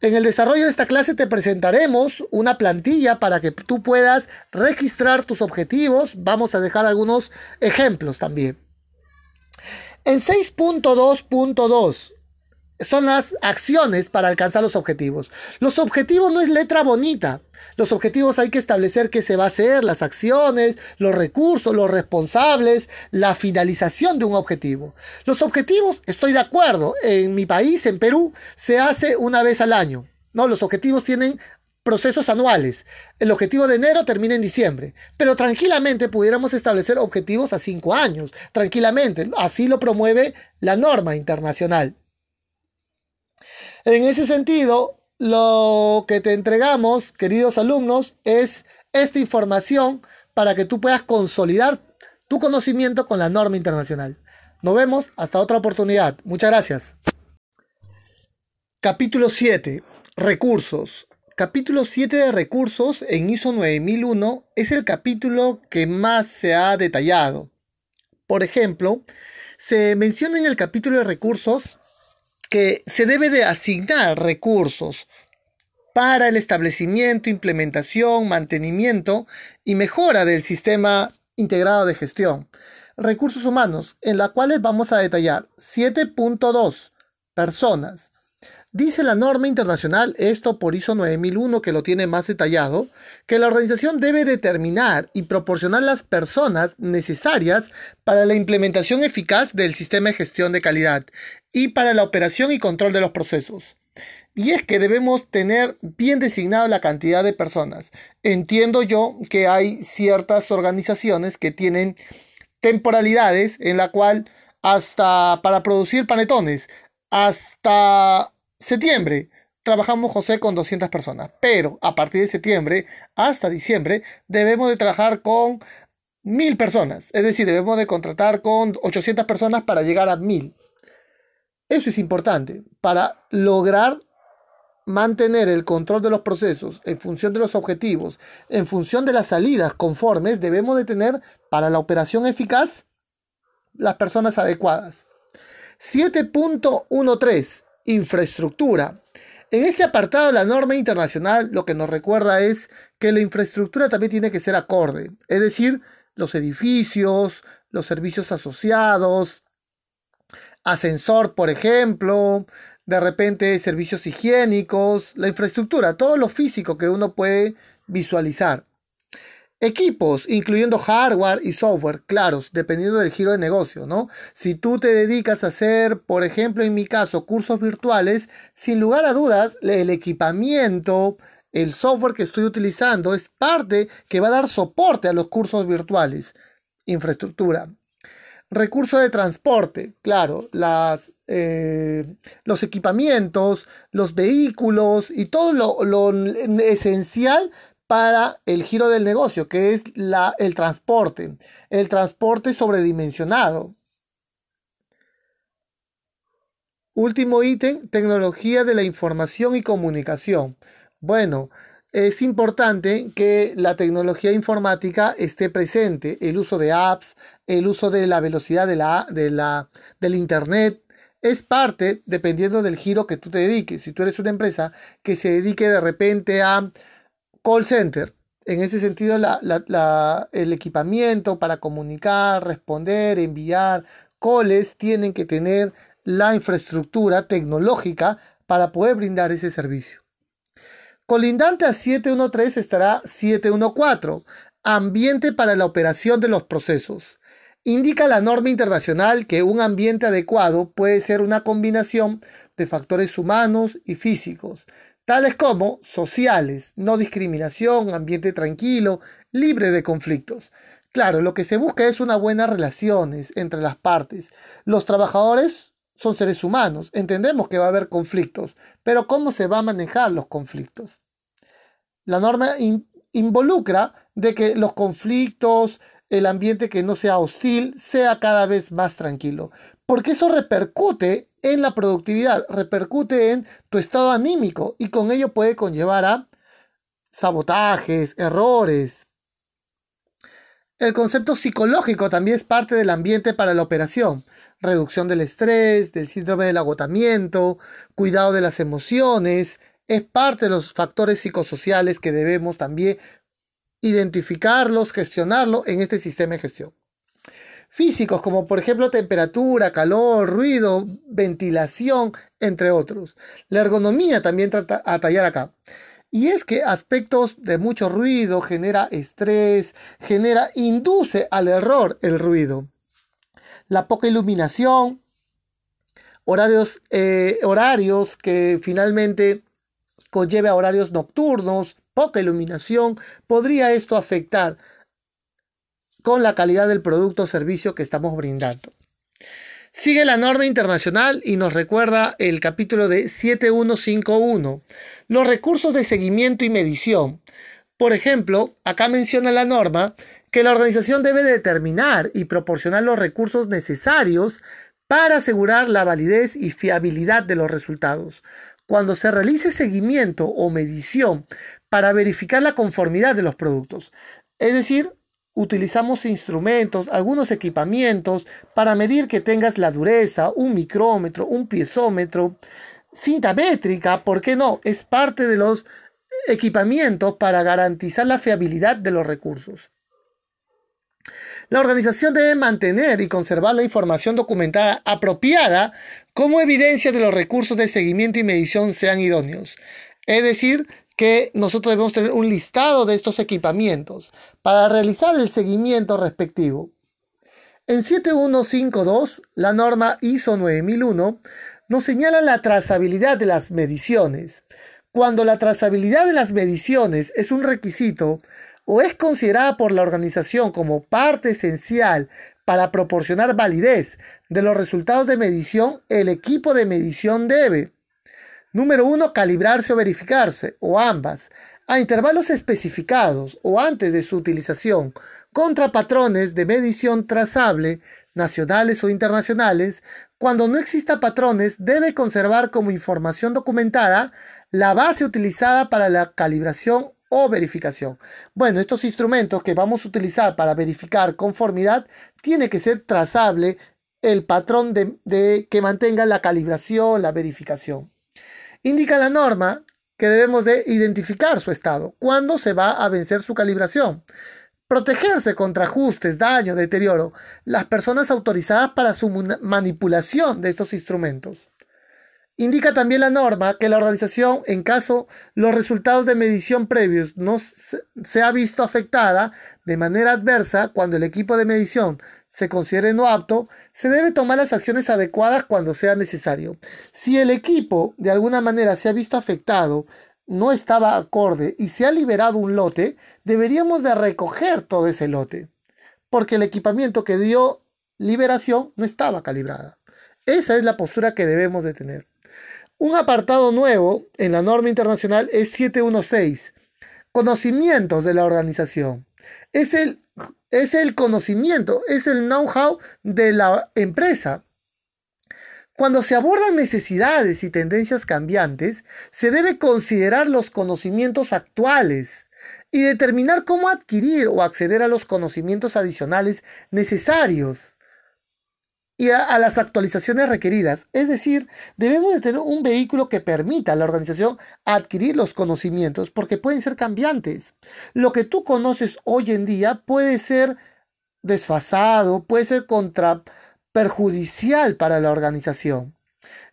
En el desarrollo de esta clase te presentaremos una plantilla para que tú puedas registrar tus objetivos. Vamos a dejar algunos ejemplos también. En 6.2.2 son las acciones para alcanzar los objetivos. Los objetivos no es letra bonita. Los objetivos hay que establecer qué se va a hacer, las acciones, los recursos, los responsables, la finalización de un objetivo. Los objetivos, estoy de acuerdo, en mi país, en Perú, se hace una vez al año. No, los objetivos tienen procesos anuales. El objetivo de enero termina en diciembre, pero tranquilamente pudiéramos establecer objetivos a cinco años, tranquilamente. Así lo promueve la norma internacional. En ese sentido, lo que te entregamos, queridos alumnos, es esta información para que tú puedas consolidar tu conocimiento con la norma internacional. Nos vemos hasta otra oportunidad. Muchas gracias. Capítulo 7. Recursos. Capítulo 7 de recursos en ISO 9001 es el capítulo que más se ha detallado. Por ejemplo, se menciona en el capítulo de recursos que se debe de asignar recursos para el establecimiento, implementación, mantenimiento y mejora del sistema integrado de gestión. Recursos humanos, en la cuales vamos a detallar 7.2 personas. Dice la norma internacional, esto por ISO 9001 que lo tiene más detallado, que la organización debe determinar y proporcionar las personas necesarias para la implementación eficaz del sistema de gestión de calidad y para la operación y control de los procesos. Y es que debemos tener bien designado la cantidad de personas. Entiendo yo que hay ciertas organizaciones que tienen temporalidades en la cual hasta para producir panetones, hasta septiembre, trabajamos José con 200 personas, pero a partir de septiembre hasta diciembre debemos de trabajar con mil personas, es decir, debemos de contratar con 800 personas para llegar a mil. Eso es importante para lograr mantener el control de los procesos en función de los objetivos, en función de las salidas conformes, debemos de tener para la operación eficaz las personas adecuadas. 7.13 Infraestructura. En este apartado la norma internacional lo que nos recuerda es que la infraestructura también tiene que ser acorde, es decir, los edificios, los servicios asociados, ascensor, por ejemplo, de repente servicios higiénicos, la infraestructura, todo lo físico que uno puede visualizar. Equipos, incluyendo hardware y software, claros, dependiendo del giro de negocio, ¿no? Si tú te dedicas a hacer, por ejemplo, en mi caso, cursos virtuales, sin lugar a dudas, el equipamiento, el software que estoy utilizando es parte que va a dar soporte a los cursos virtuales. Infraestructura. Recursos de transporte, claro, las, eh, los equipamientos, los vehículos y todo lo, esencial para el giro del negocio, que es la, el transporte, el transporte sobredimensionado. Último ítem, tecnología de la información y comunicación. Bueno, es importante que la tecnología informática esté presente, el uso de apps, el uso de la velocidad de la, de la, del Internet, es parte dependiendo del giro que tú te dediques. Si tú eres una empresa que se dedique de repente a call center, en ese sentido el equipamiento para comunicar, responder, enviar calls tienen que tener la infraestructura tecnológica para poder brindar ese servicio. Colindante a 713 estará 714, ambiente para la operación de los procesos. Indica la norma internacional que un ambiente adecuado puede ser una combinación de factores humanos y físicos, tales como sociales, no discriminación, ambiente tranquilo, libre de conflictos. Claro, lo que se busca es una buena relaciones entre las partes. Los trabajadores son seres humanos, entendemos que va a haber conflictos, pero ¿cómo se va a manejar los conflictos? La norma involucra de que los conflictos, el ambiente que no sea hostil, sea cada vez más tranquilo, porque eso repercute en la productividad, repercute en tu estado anímico y con ello puede conllevar a sabotajes, errores. El concepto psicológico también es parte del ambiente para la operación reducción del estrés, del síndrome del agotamiento, cuidado de las emociones, es parte de los factores psicosociales que debemos también identificarlos, gestionarlo en este sistema de gestión. Físicos como por ejemplo temperatura, calor, ruido, ventilación, entre otros. La ergonomía también trata a tallar acá. Y es que aspectos de mucho ruido genera estrés, genera, induce al error el ruido la poca iluminación, horarios, eh, horarios que finalmente conlleve a horarios nocturnos, poca iluminación, podría esto afectar con la calidad del producto o servicio que estamos brindando. Sigue la norma internacional y nos recuerda el capítulo de 7151, los recursos de seguimiento y medición. Por ejemplo, acá menciona la norma que la organización debe determinar y proporcionar los recursos necesarios para asegurar la validez y fiabilidad de los resultados. Cuando se realice seguimiento o medición para verificar la conformidad de los productos, es decir, utilizamos instrumentos, algunos equipamientos para medir que tengas la dureza, un micrómetro, un piezómetro, cinta métrica, ¿por qué no? Es parte de los equipamientos para garantizar la fiabilidad de los recursos. La organización debe mantener y conservar la información documentada apropiada como evidencia de los recursos de seguimiento y medición sean idóneos. Es decir, que nosotros debemos tener un listado de estos equipamientos para realizar el seguimiento respectivo. En 7152, la norma ISO 9001 nos señala la trazabilidad de las mediciones. Cuando la trazabilidad de las mediciones es un requisito, o es considerada por la organización como parte esencial para proporcionar validez de los resultados de medición, el equipo de medición debe, número uno, calibrarse o verificarse, o ambas, a intervalos especificados o antes de su utilización, contra patrones de medición trazable, nacionales o internacionales, cuando no exista patrones, debe conservar como información documentada la base utilizada para la calibración o verificación. Bueno, estos instrumentos que vamos a utilizar para verificar conformidad tiene que ser trazable el patrón de, que mantenga la calibración, la verificación. Indica la norma que debemos de identificar su estado, cuándo se va a vencer su calibración. Protegerse contra ajustes, daño, deterioro. Las personas autorizadas para su manipulación de estos instrumentos. Indica también la norma que la organización, en caso los resultados de medición previos no se, ha visto afectada de manera adversa cuando el equipo de medición se considere no apto, se debe tomar las acciones adecuadas cuando sea necesario. Si el equipo de alguna manera se ha visto afectado, no estaba acorde y se ha liberado un lote, deberíamos de recoger todo ese lote, porque el equipamiento que dio liberación no estaba calibrada. Esa es la postura que debemos de tener. Un apartado nuevo en la norma internacional es 716, conocimientos de la organización. Es el, es el conocimiento, es el know-how de la empresa. Cuando se abordan necesidades y tendencias cambiantes, se debe considerar los conocimientos actuales y determinar cómo adquirir o acceder a los conocimientos adicionales necesarios y a, las actualizaciones requeridas. Es decir, debemos de tener un vehículo que permita a la organización adquirir los conocimientos porque pueden ser cambiantes. Lo que tú conoces hoy en día puede ser desfasado, puede ser contra perjudicial para la organización.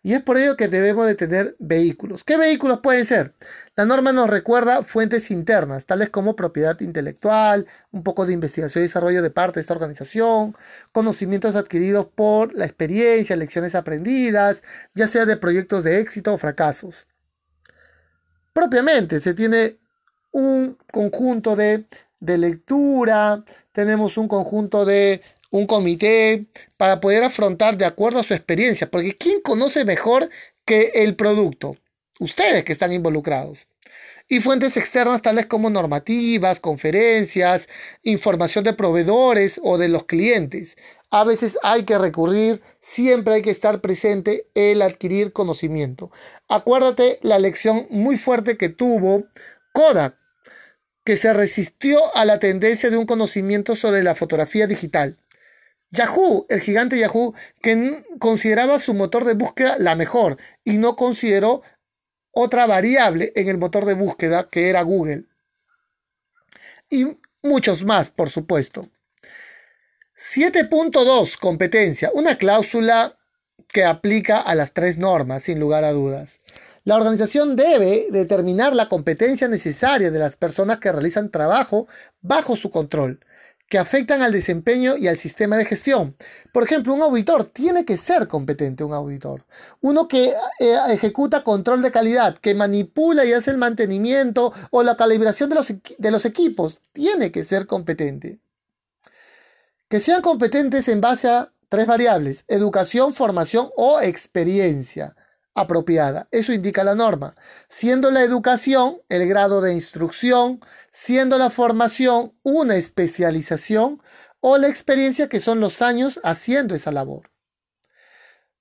Y es por ello que debemos de tener vehículos. ¿Qué vehículos pueden ser? La norma nos recuerda fuentes internas, tales como propiedad intelectual, un poco de investigación y desarrollo de parte de esta organización, conocimientos adquiridos por la experiencia, lecciones aprendidas, ya sea de proyectos de éxito o fracasos. Propiamente se tiene un conjunto de, de lectura, tenemos un conjunto de un comité para poder afrontar de acuerdo a su experiencia, porque ¿quién conoce mejor que el producto? Ustedes que están involucrados. Y fuentes externas tales como normativas, conferencias, información de proveedores o de los clientes. A veces hay que recurrir, siempre hay que estar presente el adquirir conocimiento. Acuérdate la lección muy fuerte que tuvo Kodak, que se resistió a la tendencia de un conocimiento sobre la fotografía digital. Yahoo, el gigante Yahoo, que consideraba su motor de búsqueda la mejor y no consideró otra variable en el motor de búsqueda que era Google. Y muchos más, por supuesto. 7.2, competencia, una cláusula que aplica a las tres normas, sin lugar a dudas. La organización debe determinar la competencia necesaria de las personas que realizan trabajo bajo su control que afectan al desempeño y al sistema de gestión. Por ejemplo, un auditor tiene que ser competente, un auditor. Uno que eh, ejecuta control de calidad, que manipula y hace el mantenimiento o la calibración de los, de los equipos, tiene que ser competente. Que sean competentes en base a tres variables, educación, formación o experiencia apropiada. Eso indica la norma. Siendo la educación el grado de instrucción, siendo la formación una especialización o la experiencia que son los años haciendo esa labor.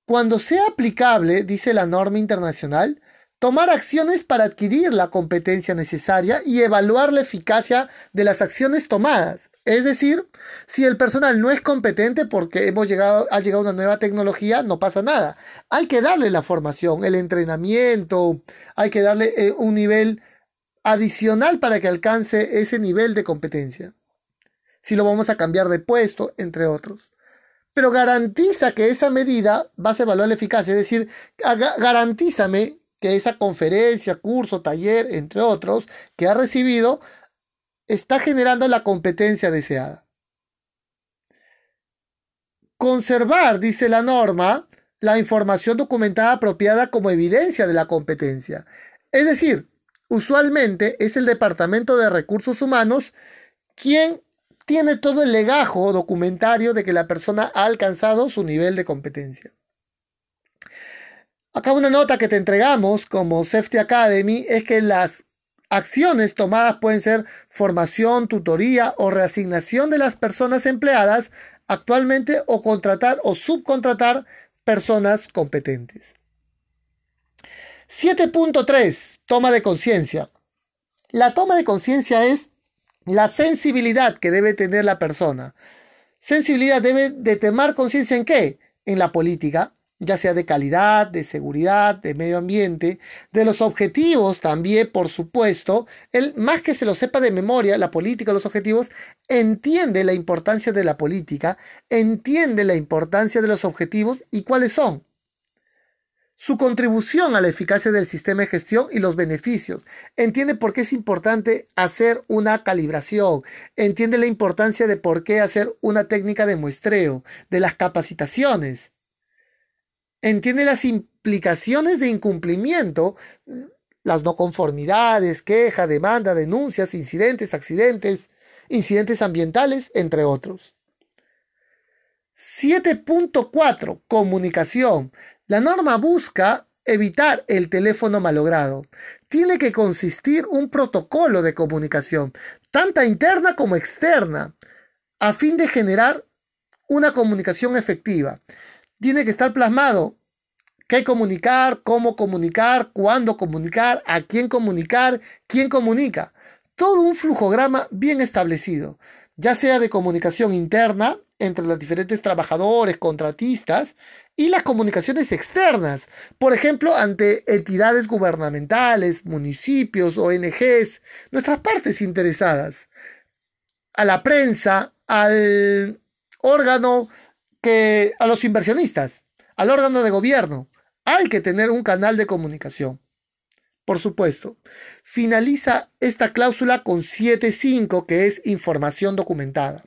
Cuando sea aplicable, dice la norma internacional, tomar acciones para adquirir la competencia necesaria y evaluar la eficacia de las acciones tomadas. Es decir, si el personal no es competente porque hemos llegado, ha llegado una nueva tecnología, no pasa nada. Hay que darle la formación, el entrenamiento, hay que darle eh, un nivel adicional para que alcance ese nivel de competencia. Si lo vamos a cambiar de puesto, entre otros. Pero garantiza que esa medida va a evaluar la eficacia, es decir, garantízame que esa conferencia, curso, taller, entre otros, que ha recibido, está generando la competencia deseada. Conservar, dice la norma, la información documentada apropiada como evidencia de la competencia. Es decir, usualmente es el Departamento de Recursos Humanos quien tiene todo el legajo documentario de que la persona ha alcanzado su nivel de competencia. Acá una nota que te entregamos como Safety Academy es que las acciones tomadas pueden ser formación, tutoría o reasignación de las personas empleadas actualmente o contratar o subcontratar personas competentes. 7.3. Toma de conciencia. La toma de conciencia es la sensibilidad que debe tener la persona. Sensibilidad debe de tomar conciencia en qué? En la política, ya sea de calidad, de seguridad, de medio ambiente, de los objetivos también, por supuesto. Él, más que se lo sepa de memoria, la política, los objetivos, entiende la importancia de la política, entiende la importancia de los objetivos y cuáles son su contribución a la eficacia del sistema de gestión y los beneficios. Entiende por qué es importante hacer una calibración. Entiende la importancia de por qué hacer una técnica de muestreo, de las capacitaciones. Entiende las implicaciones de incumplimiento, las no conformidades, queja, demanda, denuncias, incidentes, accidentes, incidentes ambientales, entre otros. 7.4. Comunicación. La norma busca evitar el teléfono malogrado. Tiene que consistir un protocolo de comunicación, tanto interna como externa, a fin de generar una comunicación efectiva. Tiene que estar plasmado. Qué comunicar, cómo comunicar, cuándo comunicar, a quién comunicar, quién comunica. Todo un flujograma bien establecido, ya sea de comunicación interna entre los diferentes trabajadores, contratistas, y las comunicaciones externas, por ejemplo, ante entidades gubernamentales, municipios, ONGs, nuestras partes interesadas, a la prensa, al órgano que a los inversionistas, al órgano de gobierno. Hay que tener un canal de comunicación. Por supuesto, finaliza esta cláusula con 7.5, que es información documentada.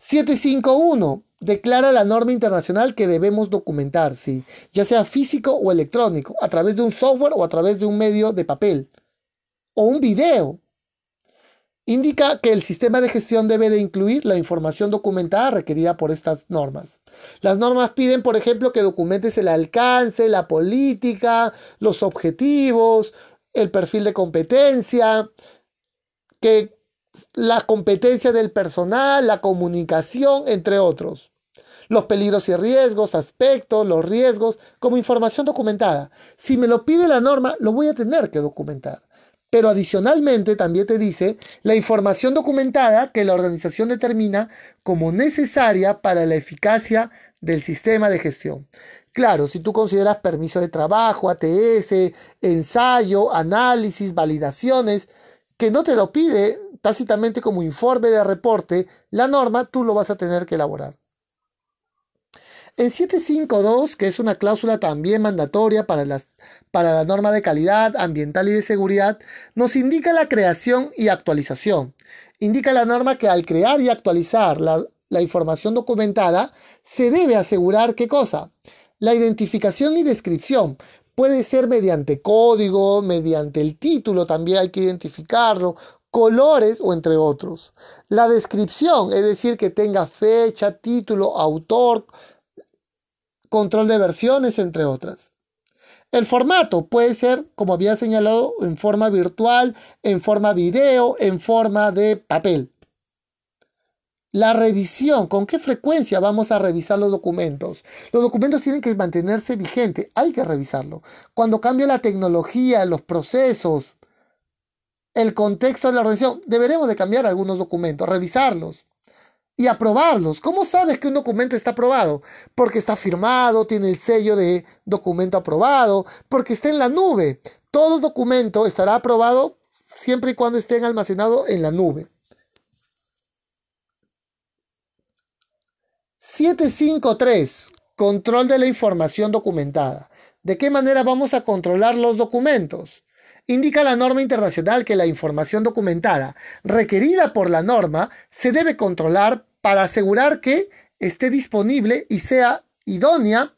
751 declara la norma internacional que debemos documentar, sí, ya sea físico o electrónico, a través de un software o a través de un medio de papel o un video. Indica que el sistema de gestión debe de incluir la información documentada requerida por estas normas. Las normas piden, por ejemplo, que documentes el alcance, la política, los objetivos, el perfil de competencia, que la competencia del personal, la comunicación, entre otros. Los peligros y riesgos, aspectos, los riesgos, como información documentada. Si me lo pide la norma, lo voy a tener que documentar. Pero adicionalmente también te dice la información documentada que la organización determina como necesaria para la eficacia del sistema de gestión. Claro, si tú consideras permiso de trabajo, ATS, ensayo, análisis, validaciones, que no te lo pide tácitamente como informe de reporte, la norma tú lo vas a tener que elaborar. En 752, que es una cláusula también mandatoria para, las, para la norma de calidad ambiental y de seguridad, nos indica la creación y actualización. Indica la norma que al crear y actualizar la, la información documentada, se debe asegurar qué cosa? La identificación y descripción. Puede ser mediante código, mediante el título, también hay que identificarlo, colores o entre otros. La descripción, es decir, que tenga fecha, título, autor, control de versiones, entre otras. El formato puede ser, como había señalado, en forma virtual, en forma video, en forma de papel. La revisión, ¿con qué frecuencia vamos a revisar los documentos? Los documentos tienen que mantenerse vigentes, hay que revisarlo. Cuando cambia la tecnología, los procesos, el contexto de la organización, deberemos de cambiar algunos documentos, revisarlos y aprobarlos. ¿Cómo sabes que un documento está aprobado? Porque está firmado, tiene el sello de documento aprobado, porque está en la nube. Todo documento estará aprobado siempre y cuando esté almacenado en la nube. 753. Control de la información documentada. ¿De qué manera vamos a controlar los documentos? Indica la norma internacional que la información documentada requerida por la norma se debe controlar para asegurar que esté disponible y sea idónea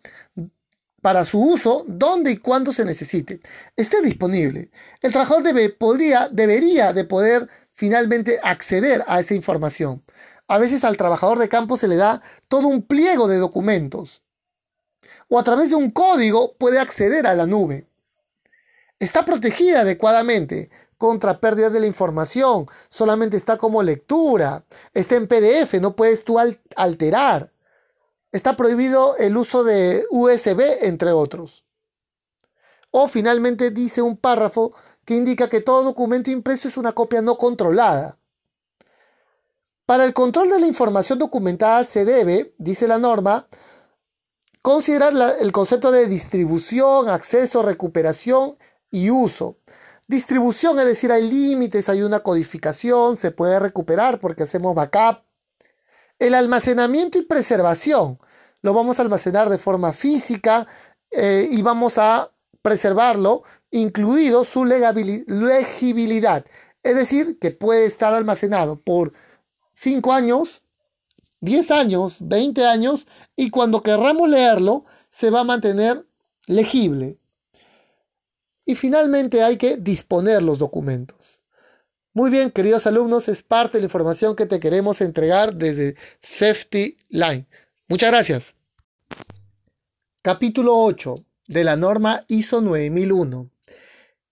para su uso donde y cuando se necesite. Esté disponible. El trabajador debe, podría, debería de poder finalmente acceder a esa información. A veces al trabajador de campo se le da todo un pliego de documentos. O a través de un código puede acceder a la nube. Está protegida adecuadamente contra pérdidas de la información. Solamente está como lectura. Está en PDF, no puedes tú alterar. Está prohibido el uso de USB, entre otros. O finalmente dice un párrafo que indica que todo documento impreso es una copia no controlada. Para el control de la información documentada se debe, dice la norma, considerar el concepto de distribución, acceso, recuperación y uso. Distribución, es decir, hay límites, hay una codificación, se puede recuperar porque hacemos backup. El almacenamiento y preservación. Lo vamos a almacenar de forma física eh, y vamos a preservarlo, incluido su legibilidad. Es decir, que puede estar almacenado por 5 años, 10 años, 20 años, y cuando querramos leerlo, se va a mantener legible. Y finalmente hay que disponer los documentos. Muy bien, queridos alumnos, es parte de la información que te queremos entregar desde Safety Line. Muchas gracias. Capítulo 8 de la norma ISO 9001.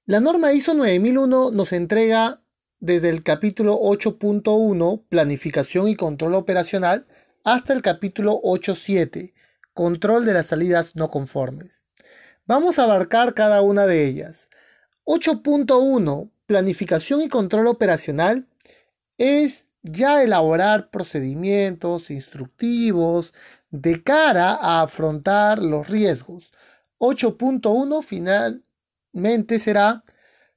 La norma ISO 9001 nos entrega desde el capítulo 8.1, planificación y control operacional, hasta el capítulo 8.7, control de las salidas no conformes. Vamos a abarcar cada una de ellas. 8.1. Planificación y control operacional es ya elaborar procedimientos instructivos de cara a afrontar los riesgos. 8.1 finalmente será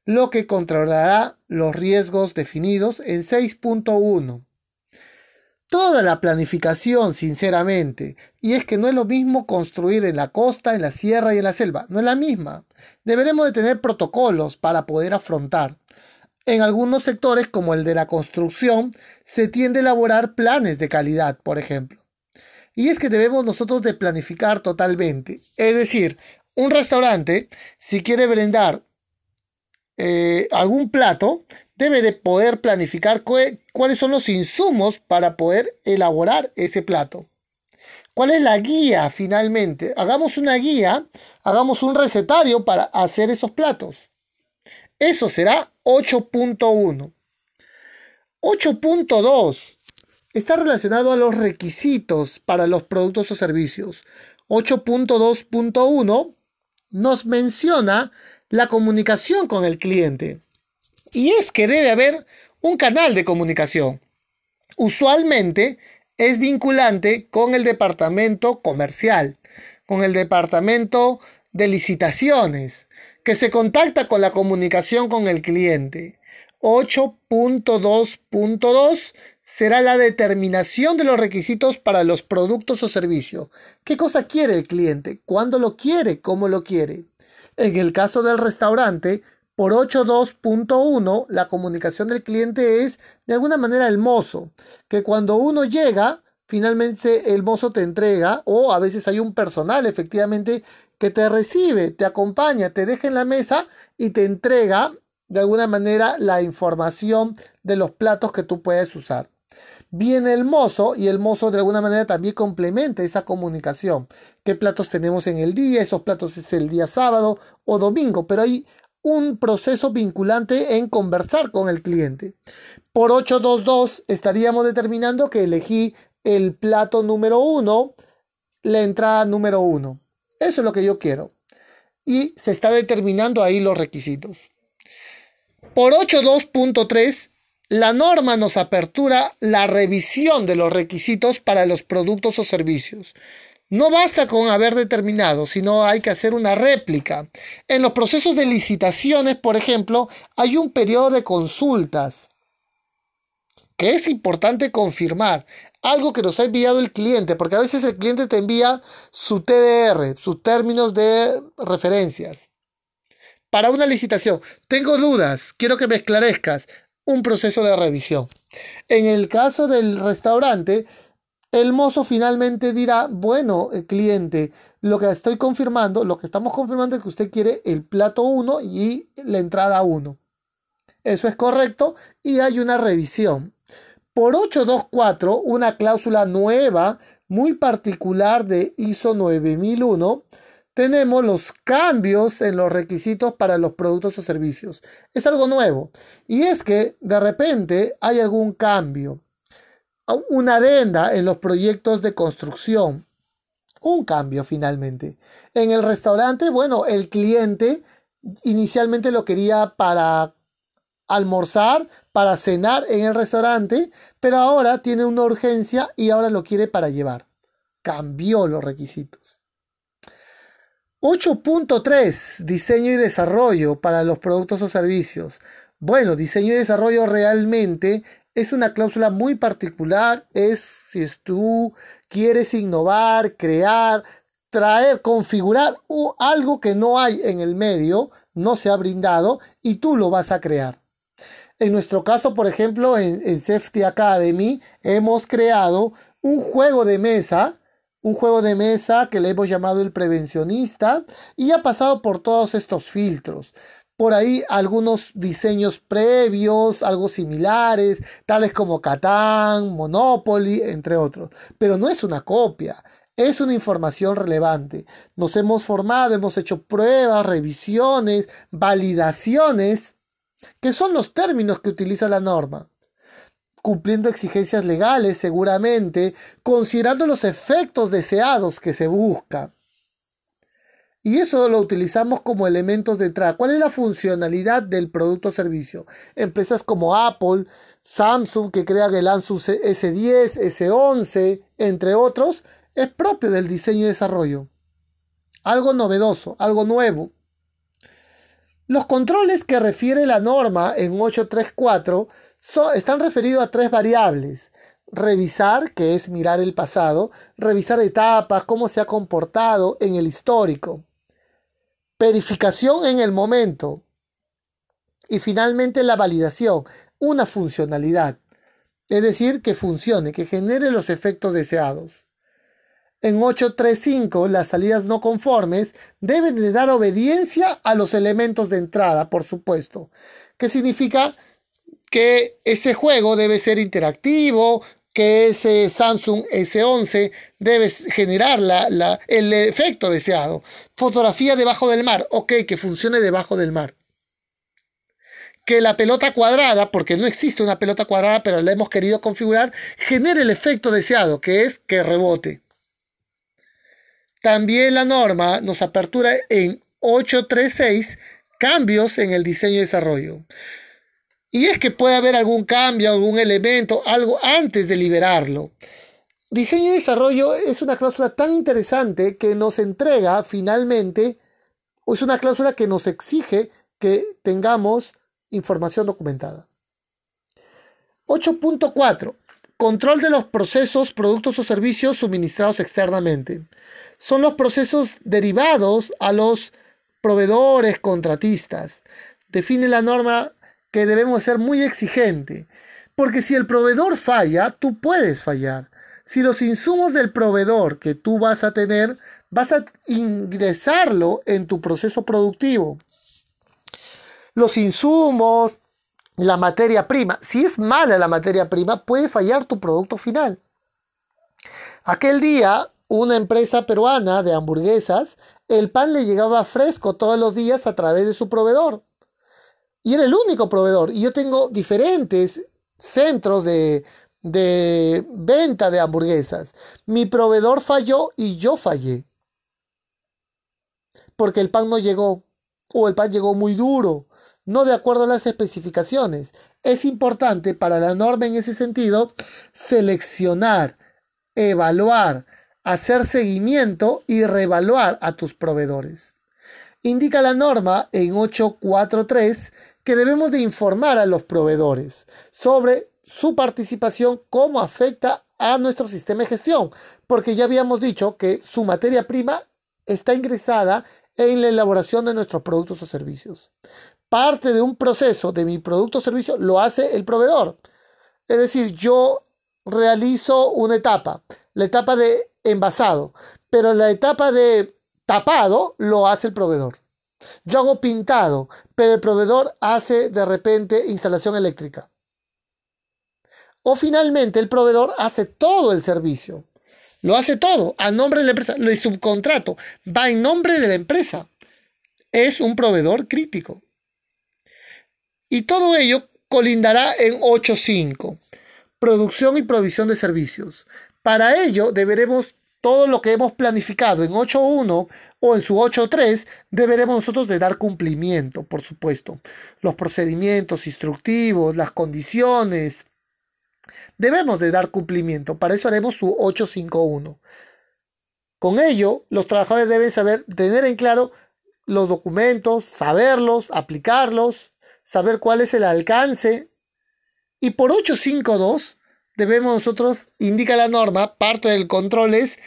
lo que controlará los riesgos definidos en 6.1 toda la planificación, sinceramente. Y es que no es lo mismo construir en la costa, en la sierra y en la selva. No es la misma. Deberemos de tener protocolos para poder afrontar. En algunos sectores, como el de la construcción, se tiende a elaborar planes de calidad, por ejemplo. Y es que debemos nosotros de planificar totalmente. Es decir, un restaurante, si quiere brindar eh, algún plato, debe de poder planificar cuáles son los insumos para poder elaborar ese plato. ¿Cuál es la guía finalmente? Hagamos una guía, hagamos un recetario para hacer esos platos. Eso será 8.1. 8.2 está relacionado a los requisitos para los productos o servicios. 8.2.1 nos menciona la comunicación con el cliente. Y es que debe haber un canal de comunicación. Usualmente es vinculante con el departamento comercial, con el departamento de licitaciones, que se contacta con la comunicación con el cliente. 8.2.2 será la determinación de los requisitos para los productos o servicios. ¿Qué cosa quiere el cliente? ¿Cuándo lo quiere? ¿Cómo lo quiere? En el caso del restaurante, por 8.2.1, la comunicación del cliente es de alguna manera el mozo, que cuando uno llega, finalmente el mozo te entrega, o a veces hay un personal efectivamente que te recibe, te acompaña, te deja en la mesa y te entrega de alguna manera la información de los platos que tú puedes usar. Viene el mozo y el mozo de alguna manera también complementa esa comunicación. ¿Qué platos tenemos en el día? Esos platos es el día sábado o domingo, pero hay un proceso vinculante en conversar con el cliente. Por 822 estaríamos determinando que elegí el plato número 1, la entrada número 1. Eso es lo que yo quiero. Y se está determinando ahí los requisitos. Por 8.2.3, la norma nos apertura la revisión de los requisitos para los productos o servicios. No basta con haber determinado, sino hay que hacer una réplica. En los procesos de licitaciones, por ejemplo, hay un periodo de consultas que es importante confirmar. Algo que nos ha enviado el cliente, porque a veces el cliente te envía su TDR, sus términos de referencias. Para una licitación, tengo dudas, quiero que me esclarezcas. Un proceso de revisión. En el caso del restaurante, el mozo finalmente dirá, bueno, el cliente, lo que estoy confirmando, lo que estamos confirmando es que usted quiere el plato 1 y la entrada 1. Eso es correcto y hay una revisión. Por 824, una cláusula nueva, muy particular de ISO 9001, tenemos los cambios en los requisitos para los productos o servicios. Es algo nuevo. Y es que de repente hay algún cambio una adenda en los proyectos de construcción. Un cambio finalmente. En el restaurante, bueno, el cliente inicialmente lo quería para almorzar, para cenar en el restaurante, pero ahora tiene una urgencia y ahora lo quiere para llevar. Cambió los requisitos. 8.3 Diseño y desarrollo para los productos o servicios. Bueno, diseño y desarrollo realmente es una cláusula muy particular, es si tú quieres innovar, crear, traer, configurar algo que no hay en el medio, no se ha brindado y tú lo vas a crear. En nuestro caso, por ejemplo, en, en Safety Academy hemos creado un juego de mesa, un juego de mesa que le hemos llamado el prevencionista y ha pasado por todos estos filtros por ahí algunos diseños previos, algo similares, tales como Catán, Monopoly, entre otros. Pero no es una copia, es una información relevante. Nos hemos formado, hemos hecho pruebas, revisiones, validaciones, que son los términos que utiliza la norma cumpliendo exigencias legales seguramente, considerando los efectos deseados que se busca. Y eso lo utilizamos como elementos de entrada. ¿Cuál es la funcionalidad del producto o servicio? Empresas como Apple, Samsung, que crean el Asus S10, S11, entre otros, es propio del diseño y desarrollo. Algo novedoso, algo nuevo. Los controles que refiere la norma en 834 están referidos a tres variables. Revisar, que es mirar el pasado, revisar etapas, cómo se ha comportado en el histórico verificación en el momento y finalmente la validación, una funcionalidad, es decir, que funcione, que genere los efectos deseados. En 835, las salidas no conformes deben de dar obediencia a los elementos de entrada, por supuesto. ¿Qué significa? Que ese juego debe ser interactivo, que ese Samsung S11 debe generar la, el efecto deseado. Fotografía debajo del mar, ok, que funcione debajo del mar. Que la pelota cuadrada, porque no existe una pelota cuadrada, pero la hemos querido configurar, genere el efecto deseado, que es que rebote. También la norma nos apertura en 836 cambios en el diseño y desarrollo. Y es que puede haber algún cambio, algún elemento, algo antes de liberarlo. Diseño y desarrollo es una cláusula tan interesante que nos entrega finalmente, o es una cláusula que nos exige que tengamos información documentada. 8.4. Control de los procesos, productos o servicios suministrados externamente. Son los procesos derivados a los proveedores contratistas. Define la norma que debemos ser muy exigentes, porque si el proveedor falla, tú puedes fallar. Si los insumos del proveedor que tú vas a tener, vas a ingresarlo en tu proceso productivo. Los insumos, la materia prima, si es mala la materia prima, puede fallar tu producto final. Aquel día, una empresa peruana de hamburguesas, el pan le llegaba fresco todos los días a través de su proveedor y era el único proveedor. Y yo tengo diferentes centros de, de venta de hamburguesas. Mi proveedor falló y yo fallé. Porque el pan no llegó. O el pan llegó muy duro. No de acuerdo a las especificaciones. Es importante para la norma en ese sentido seleccionar, evaluar, hacer seguimiento y reevaluar a tus proveedores. Indica la norma en 843 que debemos de informar a los proveedores sobre su participación, cómo afecta a nuestro sistema de gestión, porque ya habíamos dicho que su materia prima está ingresada en la elaboración de nuestros productos o servicios. Parte de un proceso de mi producto o servicio lo hace el proveedor. Es decir, yo realizo una etapa, la etapa de envasado, pero la etapa de tapado lo hace el proveedor. Yo hago pintado, pero el proveedor hace de repente instalación eléctrica. O finalmente el proveedor hace todo el servicio. Lo hace todo a nombre de la empresa. Lo subcontrato va en nombre de la empresa. Es un proveedor crítico. Y todo ello colindará en 8.5. Producción y provisión de servicios. Para ello deberemos todo lo que hemos planificado en 8.1 o en su 8.3 deberemos nosotros de dar cumplimiento, por supuesto. Los procedimientos instructivos, las condiciones, debemos de dar cumplimiento. Para eso haremos su 851. Con ello, los trabajadores deben saber, tener en claro los documentos, saberlos, aplicarlos, saber cuál es el alcance. Y por 852 debemos nosotros, indica la norma, parte del control es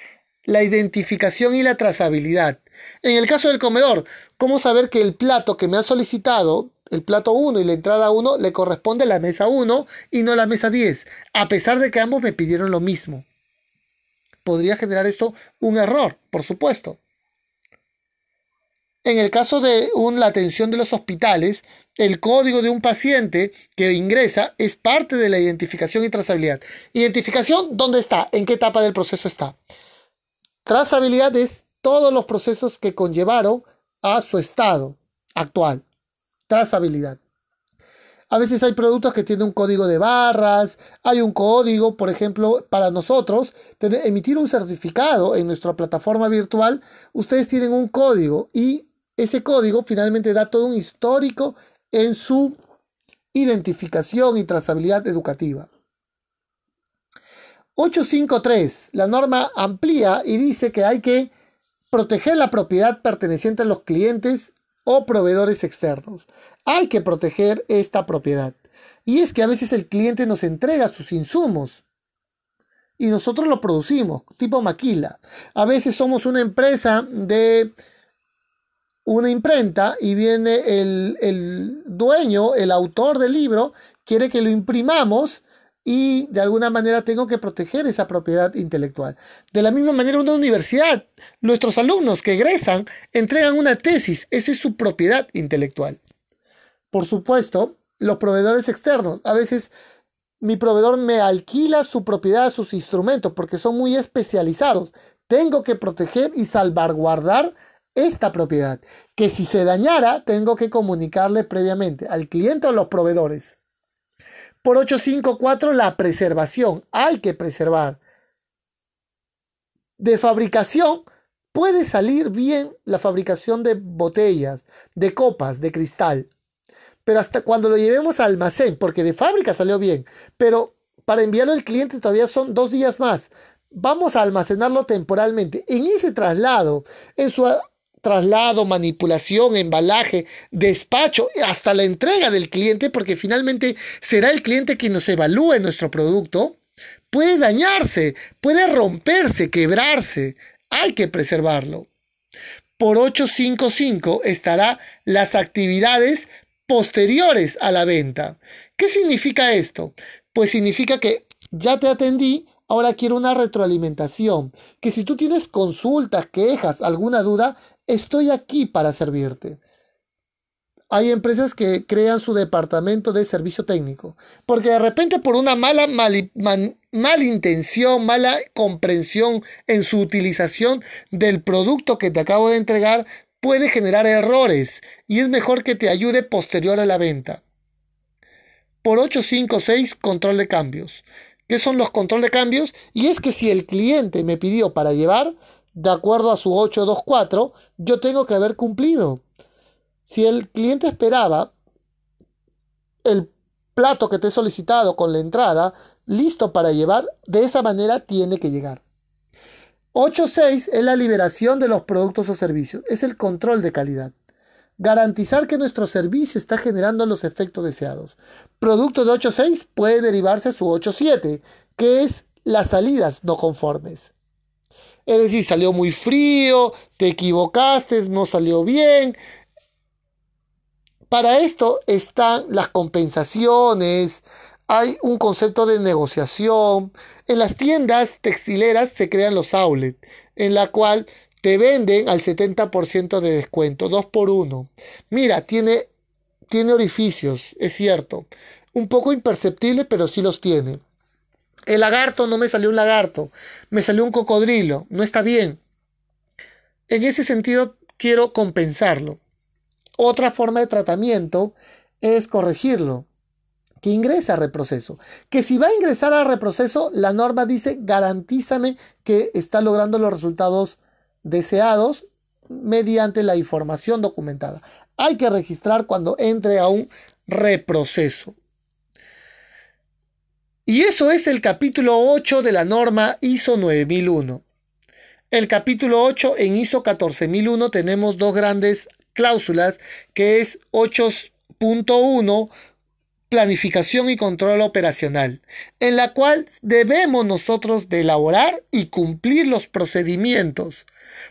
la identificación y la trazabilidad. En el caso del comedor, ¿cómo saber que el plato que me ha solicitado, el plato 1 y la entrada 1, le corresponde a la mesa 1 y no a la mesa 10? A pesar de que ambos me pidieron lo mismo. Podría generar esto un error, por supuesto. En el caso de la atención de los hospitales, el código de un paciente que ingresa es parte de la identificación y trazabilidad. Identificación, ¿dónde está? ¿En qué etapa del proceso está? Trazabilidad es todos los procesos que conllevaron a su estado actual. Trazabilidad. A veces hay productos que tienen un código de barras, hay un código, por ejemplo, para nosotros, emitir un certificado en nuestra plataforma virtual, ustedes tienen un código y ese código finalmente da todo un histórico en su identificación y trazabilidad educativa. 853. La norma amplía y dice que hay que proteger la propiedad perteneciente a los clientes o proveedores externos. Hay que proteger esta propiedad. Y es que a veces el cliente nos entrega sus insumos y nosotros lo producimos, tipo maquila. A veces somos una empresa de una imprenta y viene el, el dueño, el autor del libro, quiere que lo imprimamos y de alguna manera tengo que proteger esa propiedad intelectual. De la misma manera, una universidad, nuestros alumnos que egresan entregan una tesis, esa es su propiedad intelectual. Por supuesto, los proveedores externos, a veces mi proveedor me alquila su propiedad, sus instrumentos, porque son muy especializados. Tengo que proteger y salvaguardar esta propiedad, que si se dañara, tengo que comunicarle previamente al cliente o a los proveedores. Por 854, la preservación. Hay que preservar. De fabricación, puede salir bien la fabricación de botellas, de copas, de cristal. Pero hasta cuando lo llevemos al almacén, porque de fábrica salió bien, pero para enviarlo al cliente todavía son dos días más. Vamos a almacenarlo temporalmente. En ese traslado, en su traslado, manipulación, embalaje, despacho, hasta la entrega del cliente, porque finalmente será el cliente quien nos evalúe nuestro producto, puede dañarse, puede romperse, quebrarse. Hay que preservarlo. Por 855 estará las actividades posteriores a la venta. ¿Qué significa esto? Pues significa que ya te atendí, ahora quiero una retroalimentación. Que si tú tienes consultas, quejas, alguna duda, estoy aquí para servirte. Hay empresas que crean su departamento de servicio técnico, porque de repente por una mala mal, intención, mala comprensión en su utilización del producto que te acabo de entregar, puede generar errores y es mejor que te ayude posterior a la venta. Por 856, control de cambios. ¿Qué son los control de cambios? Y es que si el cliente me pidió para llevar, de acuerdo a su 824, yo tengo que haber cumplido. Si el cliente esperaba el plato que te he solicitado con la entrada listo para llevar, de esa manera tiene que llegar. 8.6 es la liberación de los productos o servicios, es el control de calidad. Garantizar que nuestro servicio está generando los efectos deseados. Producto de 8.6 puede derivarse a su 8.7, que es las salidas no conformes. Es decir, salió muy frío, te equivocaste, no salió bien. Para esto están las compensaciones, hay un concepto de negociación. En las tiendas textileras se crean los outlets, en la cual te venden al 70% de descuento, 2 por 1. Mira, tiene, tiene orificios, es cierto. Un poco imperceptible, pero sí los tiene. El lagarto no me salió un lagarto, me salió un cocodrilo, no está bien. En ese sentido quiero compensarlo. Otra forma de tratamiento es corregirlo, que ingrese a reproceso. Que si va a ingresar a reproceso, la norma dice garantízame que está logrando los resultados deseados mediante la información documentada. Hay que registrar cuando entre a un reproceso. Y eso es el capítulo 8 de la norma ISO 9001. El capítulo 8 en ISO 14001 tenemos dos grandes cláusulas que es 8.1 planificación y control operacional, en la cual debemos nosotros de elaborar y cumplir los procedimientos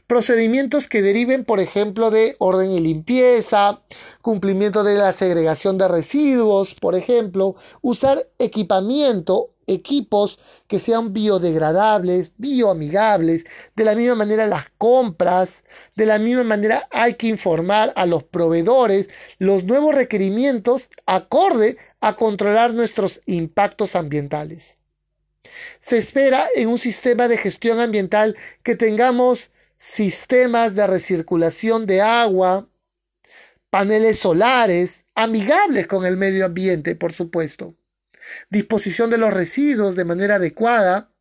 Procedimientos que deriven, por ejemplo, de orden y limpieza, cumplimiento de la segregación de residuos, por ejemplo, usar equipamiento, equipos que sean biodegradables, bioamigables, de la misma manera las compras, de la misma manera hay que informar a los proveedores los nuevos requerimientos acorde a controlar nuestros impactos ambientales. Se espera en un sistema de gestión ambiental que tengamos sistemas de recirculación de agua, paneles solares, amigables con el medio ambiente, por supuesto, disposición de los residuos de manera adecuada,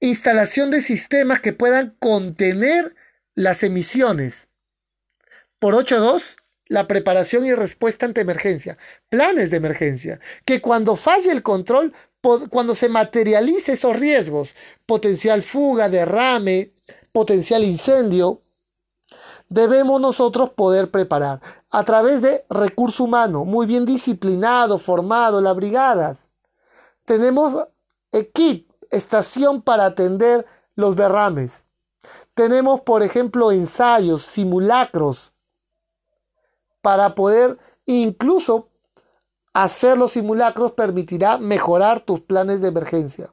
instalación de sistemas que puedan contener las emisiones. Por 8.2, la preparación y respuesta ante emergencia, planes de emergencia, que cuando falle el control cuando se materialice esos riesgos, potencial fuga, derrame, potencial incendio, debemos nosotros poder preparar a través de recurso humano, muy bien disciplinado, formado, las brigadas. Tenemos equip, estación para atender los derrames. Tenemos, por ejemplo, ensayos, simulacros, para poder incluso Hacer los simulacros permitirá mejorar tus planes de emergencia.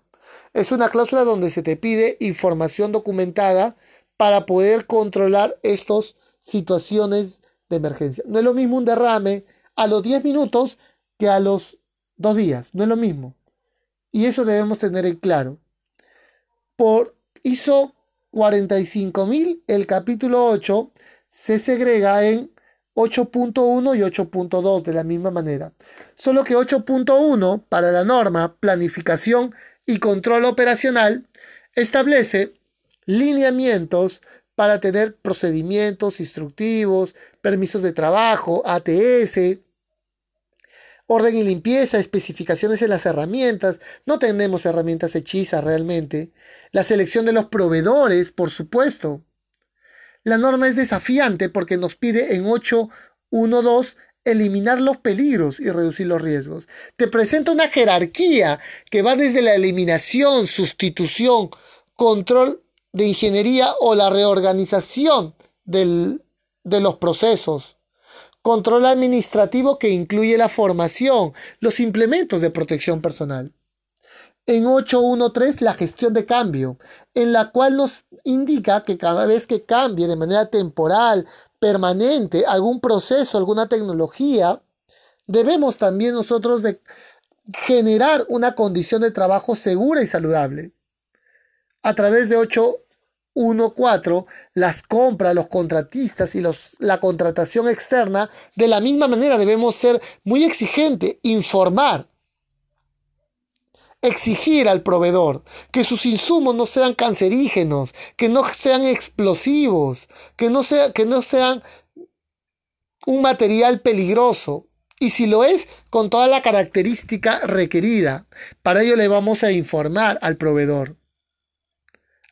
Es una cláusula donde se te pide información documentada para poder controlar estas situaciones de emergencia. No es lo mismo un derrame a los 10 minutos que a los 2 días. No es lo mismo. Y eso debemos tener en claro. Por ISO 45000, el capítulo 8 se segrega en 8.1 y 8.2 de la misma manera. Solo que 8.1 para la norma planificación y control operacional establece lineamientos para tener procedimientos instructivos, permisos de trabajo, ATS, orden y limpieza, especificaciones en las herramientas. No tenemos herramientas hechizas realmente. La selección de los proveedores, por supuesto. La norma es desafiante porque nos pide en 8.1.2 eliminar los peligros y reducir los riesgos. Te presenta una jerarquía que va desde la eliminación, sustitución, control de ingeniería o la reorganización de los procesos. Control administrativo que incluye la formación, los implementos de protección personal. En 8.1.3 la gestión de cambio, en la cual nos indica que cada vez que cambie de manera temporal, permanente, algún proceso, alguna tecnología, debemos también nosotros de generar una condición de trabajo segura y saludable. A través de 8.1.4, las compras, los contratistas y los, la contratación externa, de la misma manera debemos ser muy exigentes, informar, exigir al proveedor que sus insumos no sean cancerígenos, que no sean explosivos, que no, sea, que no sean un material peligroso. Y si lo es, con toda la característica requerida. Para ello le vamos a informar al proveedor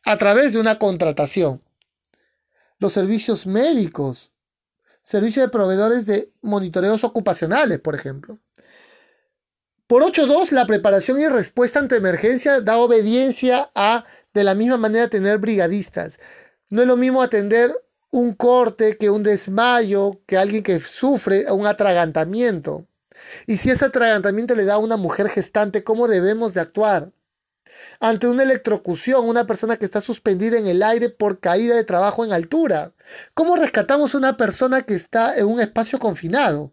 a través de una contratación. Los servicios médicos, servicios de proveedores de monitoreos ocupacionales, por ejemplo. Por 8.2, la preparación y respuesta ante emergencia da obediencia a, de la misma manera, tener brigadistas. No es lo mismo atender un corte que un desmayo, que alguien que sufre un atragantamiento. Y si ese atragantamiento le da a una mujer gestante, ¿cómo debemos de actuar? Ante una electrocución, una persona que está suspendida en el aire por caída de trabajo en altura. ¿Cómo rescatamos a una persona que está en un espacio confinado?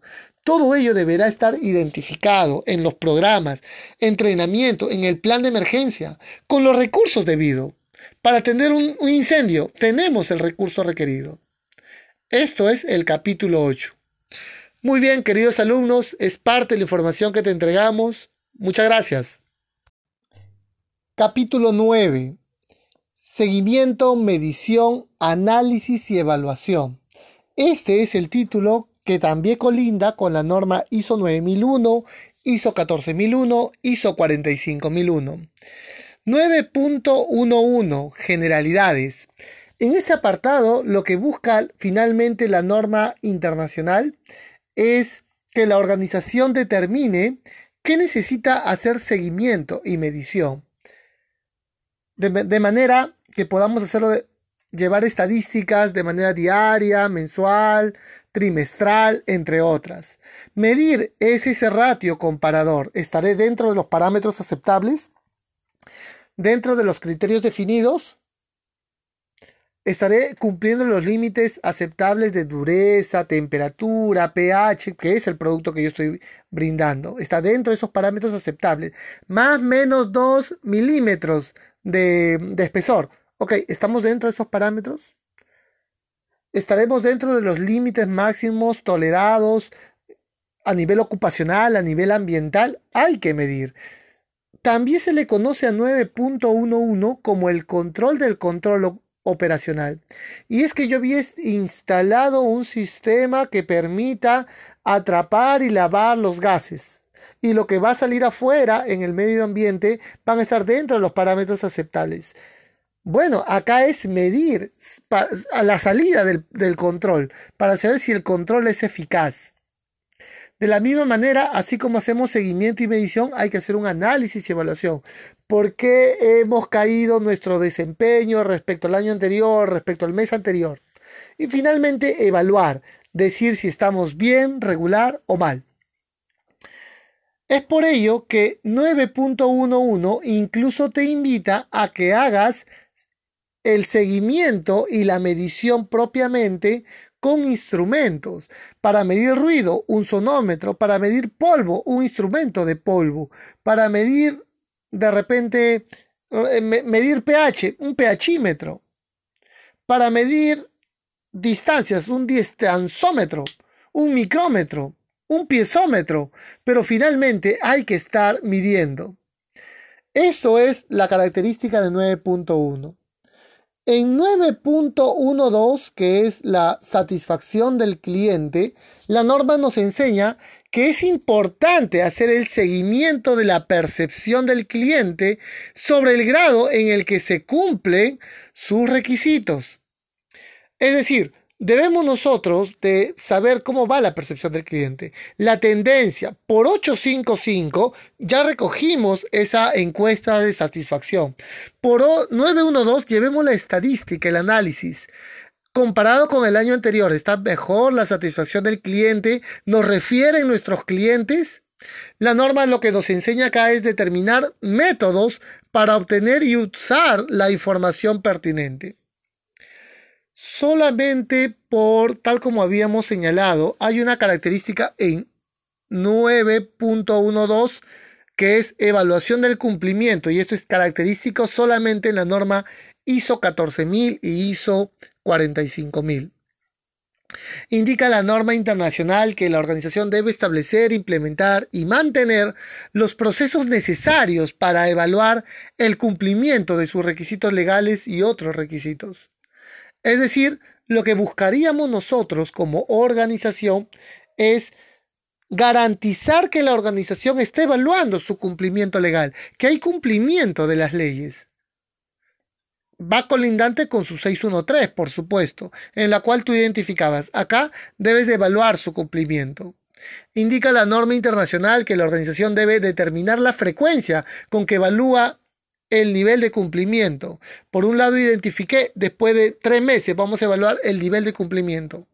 Todo ello deberá estar identificado en los programas, entrenamiento, en el plan de emergencia, con los recursos debidos. Para atender un, incendio tenemos el recurso requerido. Esto es el capítulo 8. Muy bien, queridos alumnos, es parte de la información que te entregamos. Muchas gracias. Capítulo 9. Seguimiento, medición, análisis y evaluación. Este es el título que también colinda con la norma ISO 9001, ISO 14001, ISO 45001. 9.11 Generalidades. En este apartado lo que busca finalmente la norma internacional es que la organización determine qué necesita hacer seguimiento y medición. De, de manera que podamos hacerlo de, llevar estadísticas de manera diaria, mensual, trimestral, entre otras. Medir ese ratio comparador. ¿Estaré dentro de los parámetros aceptables? ¿Dentro de los criterios definidos? ¿Estaré cumpliendo los límites aceptables de dureza, temperatura, pH, que es el producto que yo estoy brindando? ¿Está dentro de esos parámetros aceptables? Más menos 2 milímetros de, de espesor. Ok, ¿estamos dentro de esos parámetros? ¿Estaremos dentro de los límites máximos tolerados a nivel ocupacional, a nivel ambiental? Hay que medir. También se le conoce a 9.11 como el control del control operacional. Y es que yo había instalado un sistema que permita atrapar y lavar los gases. Y lo que va a salir afuera en el medio ambiente van a estar dentro de los parámetros aceptables. Bueno, acá es medir a la salida del, del, control para saber si el control es eficaz. De la misma manera, así como hacemos seguimiento y medición, hay que hacer un análisis y evaluación. ¿Por qué hemos caído nuestro desempeño respecto al año anterior, respecto al mes anterior? Y finalmente, evaluar, decir si estamos bien, regular o mal. Es por ello que 9.11 incluso te invita a que hagas el seguimiento y la medición propiamente con instrumentos. Para medir ruido, un sonómetro. Para medir polvo, un instrumento de polvo. Para medir, de repente, eh, medir pH, un pHímetro. Para medir distancias, un distanzómetro, un micrómetro, un piezómetro. Pero finalmente hay que estar midiendo. Esto es la característica de 9.1. En 9.12, que es la satisfacción del cliente, la norma nos enseña que es importante hacer el seguimiento de la percepción del cliente sobre el grado en el que se cumplen sus requisitos. Es decir, debemos nosotros de saber cómo va la percepción del cliente. La tendencia por 855 ya recogimos esa encuesta de satisfacción. Por 912 llevemos la estadística, el análisis. Comparado con el año anterior, ¿está mejor la satisfacción del cliente? ¿Nos refieren nuestros clientes? La norma lo que nos enseña acá es determinar métodos para obtener y usar la información pertinente. Solamente por, tal como habíamos señalado, hay una característica en 9.12 que es evaluación del cumplimiento y esto es característico solamente en la norma ISO 14000 y ISO 45000. Indica la norma internacional que la organización debe establecer, implementar y mantener los procesos necesarios para evaluar el cumplimiento de sus requisitos legales y otros requisitos. Es decir, lo que buscaríamos nosotros como organización es garantizar que la organización esté evaluando su cumplimiento legal, que hay cumplimiento de las leyes. Va colindante con su 613, por supuesto, en la cual tú identificabas. Acá debes de evaluar su cumplimiento. Indica la norma internacional que la organización debe determinar la frecuencia con que evalúa el nivel de cumplimiento. Por un lado, identifiqué, después de tres meses, vamos a evaluar el nivel de cumplimiento.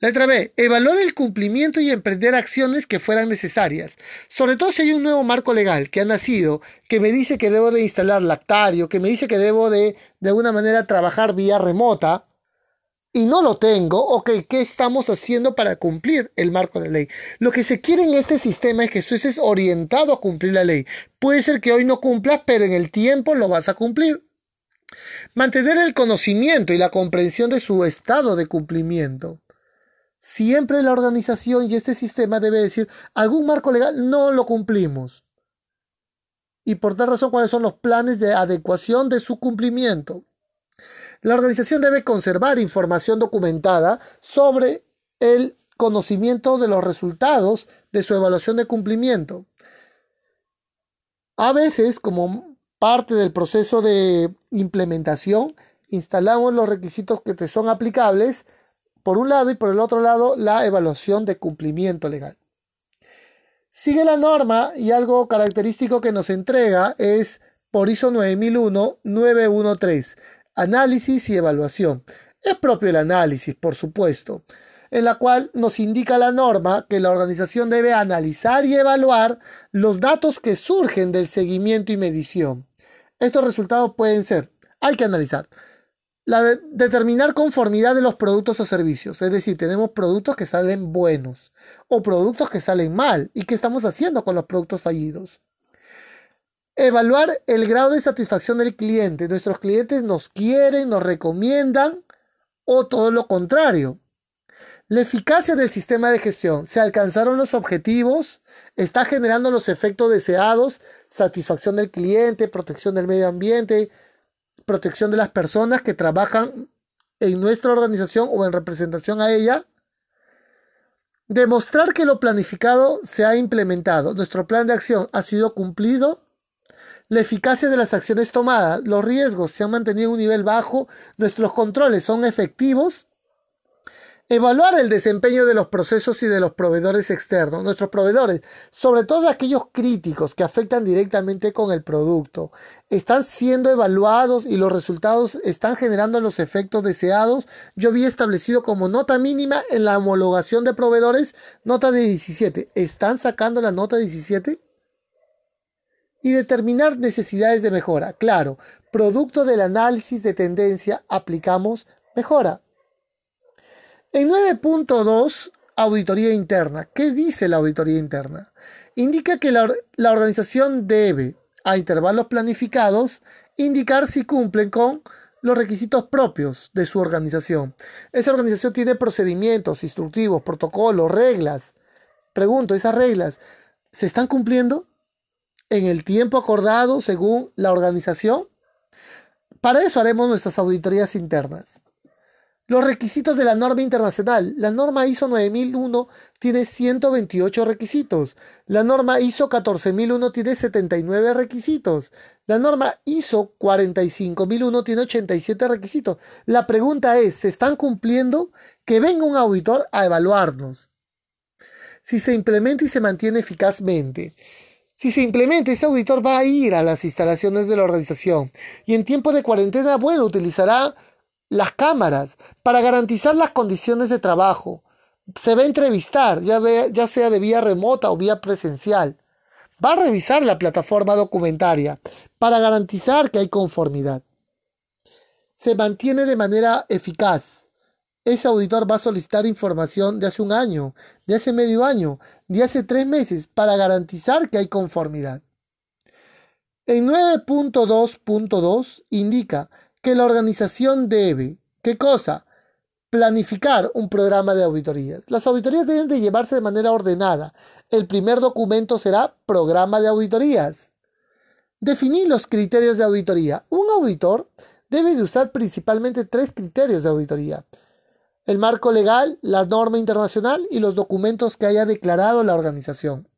Letra B. Evaluar el cumplimiento y emprender acciones que fueran necesarias. Sobre todo si hay un nuevo marco legal que ha nacido, que me dice que debo de instalar lactario, que me dice que debo de, de alguna manera, trabajar vía remota y no lo tengo, ok, ¿qué estamos haciendo para cumplir el marco de la ley? Lo que se quiere en este sistema es que tú estés orientado a cumplir la ley. Puede ser que hoy no cumplas, pero en el tiempo lo vas a cumplir. Mantener el conocimiento y la comprensión de su estado de cumplimiento. Siempre la organización y este sistema debe decir, algún marco legal no lo cumplimos. Y por tal razón, ¿cuáles son los planes de adecuación de su cumplimiento? La organización debe conservar información documentada sobre el conocimiento de los resultados de su evaluación de cumplimiento. A veces, como parte del proceso de implementación, instalamos los requisitos que te son aplicables por un lado y por el otro lado la evaluación de cumplimiento legal. Sigue la norma y algo característico que nos entrega es por ISO 9001 913 análisis y evaluación. Es propio el análisis, por supuesto, en la cual nos indica la norma que la organización debe analizar y evaluar los datos que surgen del seguimiento y medición. Estos resultados pueden ser, hay que analizar, la determinar conformidad de los productos o servicios, es decir, tenemos productos que salen buenos o productos que salen mal y qué estamos haciendo con los productos fallidos. Evaluar el grado de satisfacción del cliente. Nuestros clientes nos quieren, nos recomiendan o todo lo contrario. La eficacia del sistema de gestión. ¿Se alcanzaron los objetivos? ¿Está generando los efectos deseados? Satisfacción del cliente, protección del medio ambiente, protección de las personas que trabajan en nuestra organización o en representación a ella. Demostrar que lo planificado se ha implementado. Nuestro plan de acción ha sido cumplido la eficacia de las acciones tomadas, los riesgos se han mantenido a un nivel bajo, nuestros controles son efectivos, Evaluar el desempeño de los procesos y de los proveedores externos, nuestros proveedores, sobre todo aquellos críticos que afectan directamente con el producto. Están siendo evaluados y los resultados están generando los efectos deseados. Yo había establecido como nota mínima en la homologación de proveedores nota de 17. ¿Están sacando la nota 17? Y determinar necesidades de mejora. Claro, producto del análisis de tendencia aplicamos mejora. En 9.2, auditoría interna. ¿Qué dice la auditoría interna? Indica que la, la, organización debe, a intervalos planificados, indicar si cumplen con los requisitos propios de su organización. Esa organización tiene procedimientos, instructivos, protocolos, reglas. Pregunto, ¿esas reglas se están cumpliendo? En el tiempo acordado según la organización? Para eso haremos nuestras auditorías internas. Los requisitos de la norma internacional. La norma ISO 9001 tiene 128 requisitos. La norma ISO 14001 tiene 79 requisitos. La norma ISO 45001 tiene 87 requisitos. La pregunta es, ¿se están cumpliendo? Que venga un auditor a evaluarnos. Si se implementa y se mantiene eficazmente. Si se implementa, auditor va a ir a las instalaciones de la organización y en tiempo de cuarentena, bueno, utilizará las cámaras para garantizar las condiciones de trabajo. Se va a entrevistar, ya sea de vía remota o vía presencial. Va a revisar la plataforma documentaria para garantizar que hay conformidad. Se mantiene de manera eficaz ese auditor va a solicitar información de hace un año, de hace medio año, de hace tres meses, para garantizar que hay conformidad. En 9.2.2 indica que la organización debe, ¿qué cosa? Planificar un programa de auditorías. Las auditorías deben de llevarse de manera ordenada. El primer documento será programa de auditorías. Definir los criterios de auditoría. Un auditor debe de usar principalmente tres criterios de auditoría el marco legal, la norma internacional y los documentos que haya declarado la organización.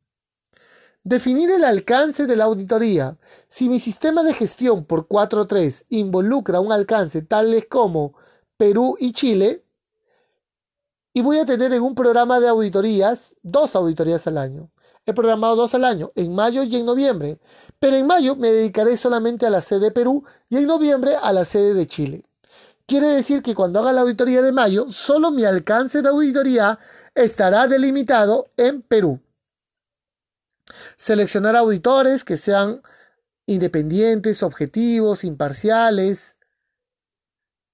Definir el alcance de la auditoría. Si mi sistema de gestión por 4.3 involucra un alcance tales como Perú y Chile, y voy a tener en un programa de auditorías dos auditorías al año. He programado dos al año, en mayo y en noviembre, pero en mayo me dedicaré solamente a la sede de Perú y en noviembre a la sede de Chile. Quiere decir que cuando haga la auditoría de mayo, solo mi alcance de auditoría estará delimitado en Perú. Seleccionar auditores que sean independientes, objetivos, imparciales.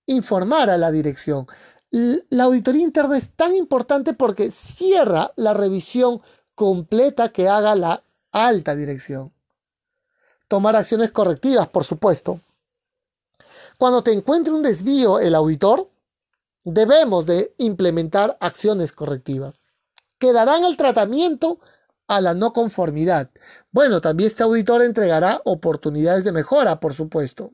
Informar a la dirección. La auditoría interna es tan importante porque cierra la revisión completa que haga la alta dirección. Tomar acciones correctivas, por supuesto. Cuando te encuentre un desvío el auditor, debemos de implementar acciones correctivas que darán el tratamiento a la no conformidad. Bueno, también este auditor entregará oportunidades de mejora, por supuesto.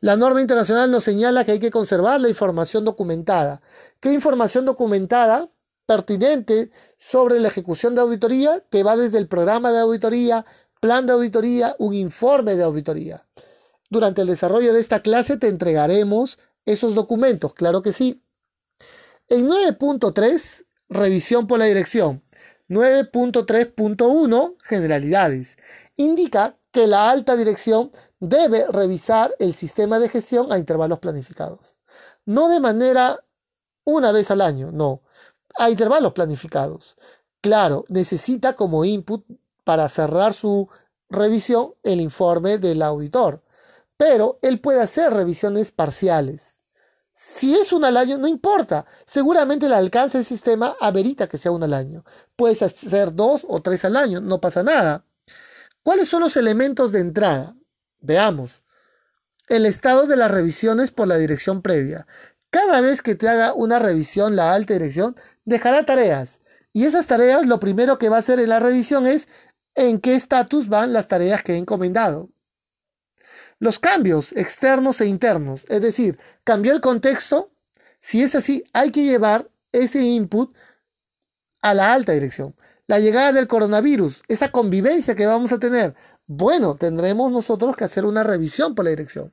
La norma internacional nos señala que hay que conservar la información documentada. ¿Qué información documentada? Pertinente sobre la ejecución de auditoría, que va desde el programa de auditoría, plan de auditoría, un informe de auditoría. Durante el desarrollo de esta clase te entregaremos esos documentos, claro que sí. En 9.3, revisión por la dirección. 9.3.1, generalidades. Indica que la alta dirección debe revisar el sistema de gestión a intervalos planificados. No de manera una vez al año, no, a intervalos planificados. Claro, necesita como input para cerrar su revisión el informe del auditor pero él puede hacer revisiones parciales. Si es un al año, no importa. Seguramente el alcance del sistema amerita que sea un al año. Puedes hacer dos o tres al año, no pasa nada. ¿Cuáles son los elementos de entrada? Veamos. El estado de las revisiones por la dirección previa. Cada vez que te haga una revisión la alta dirección, dejará tareas. Y esas tareas, lo primero que va a hacer en la revisión es en qué estatus van las tareas que he encomendado. Los cambios externos e internos, es decir, cambió el contexto, si es así, hay que llevar ese input a la alta dirección. La llegada del coronavirus, esa convivencia que vamos a tener, bueno, tendremos nosotros que hacer una revisión por la dirección.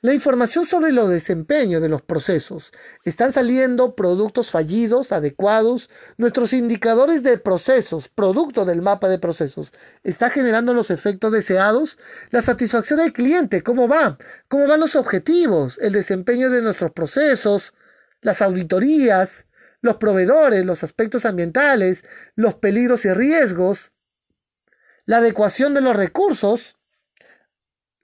La información sobre los desempeños de los procesos. ¿Están saliendo productos fallidos, adecuados? Nuestros indicadores de procesos, producto del mapa de procesos, ¿está generando los efectos deseados? La satisfacción del cliente, ¿cómo va? ¿Cómo van los objetivos? El desempeño de nuestros procesos, las auditorías, los proveedores, los aspectos ambientales, los peligros y riesgos, la adecuación de los recursos,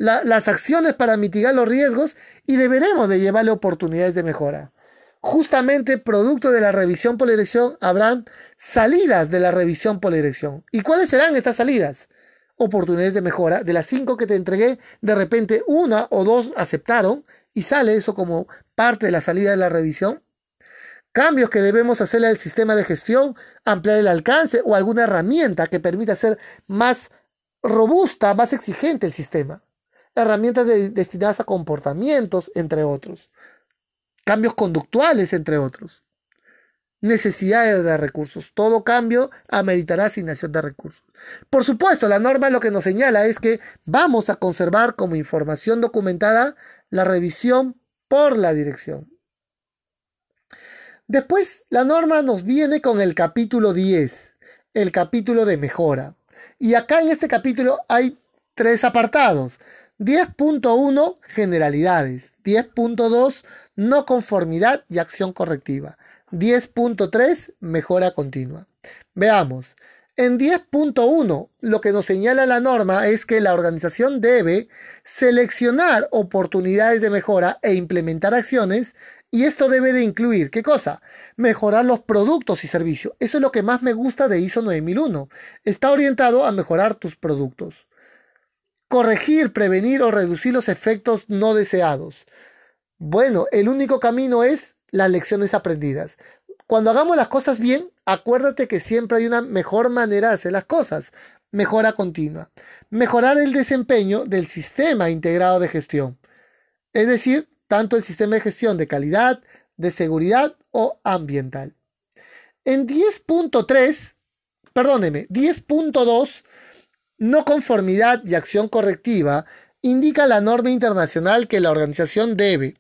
las acciones para mitigar los riesgos y deberemos de llevarle oportunidades de mejora. Justamente producto de la revisión por elección habrán salidas de la revisión por. ¿Y cuáles serán estas salidas? Oportunidades de mejora. De las cinco que te entregué, de repente una o dos aceptaron y sale eso como parte de la salida de la revisión. Cambios que debemos hacerle al sistema de gestión, ampliar el alcance o alguna herramienta que permita ser más robusta, más exigente el sistema herramientas destinadas a comportamientos, entre otros, cambios conductuales, entre otros, necesidades de recursos. Todo cambio ameritará asignación de recursos. Por supuesto, la norma lo que nos señala es que vamos a conservar como información documentada la revisión por la dirección. Después, la norma nos viene con el capítulo 10, el capítulo de mejora. Y acá en este capítulo hay tres apartados. 10.1 Generalidades. 10.2 No conformidad y acción correctiva. 10.3 Mejora continua. Veamos. En 10.1 lo que nos señala la norma es que la organización debe seleccionar oportunidades de mejora e implementar acciones y esto debe de incluir, ¿qué cosa? Mejorar los productos y servicios. Eso es lo que más me gusta de ISO 9001. Está orientado a mejorar tus productos corregir, prevenir o reducir los efectos no deseados. Bueno, el único camino es las lecciones aprendidas. Cuando hagamos las cosas bien, acuérdate que siempre hay una mejor manera de hacer las cosas. Mejora continua. Mejorar el desempeño del sistema integrado de gestión. Es decir, tanto el sistema de gestión de calidad, de seguridad o ambiental. En 10.3, perdóneme, 10.2 no conformidad y acción correctiva indica la norma internacional que la organización debe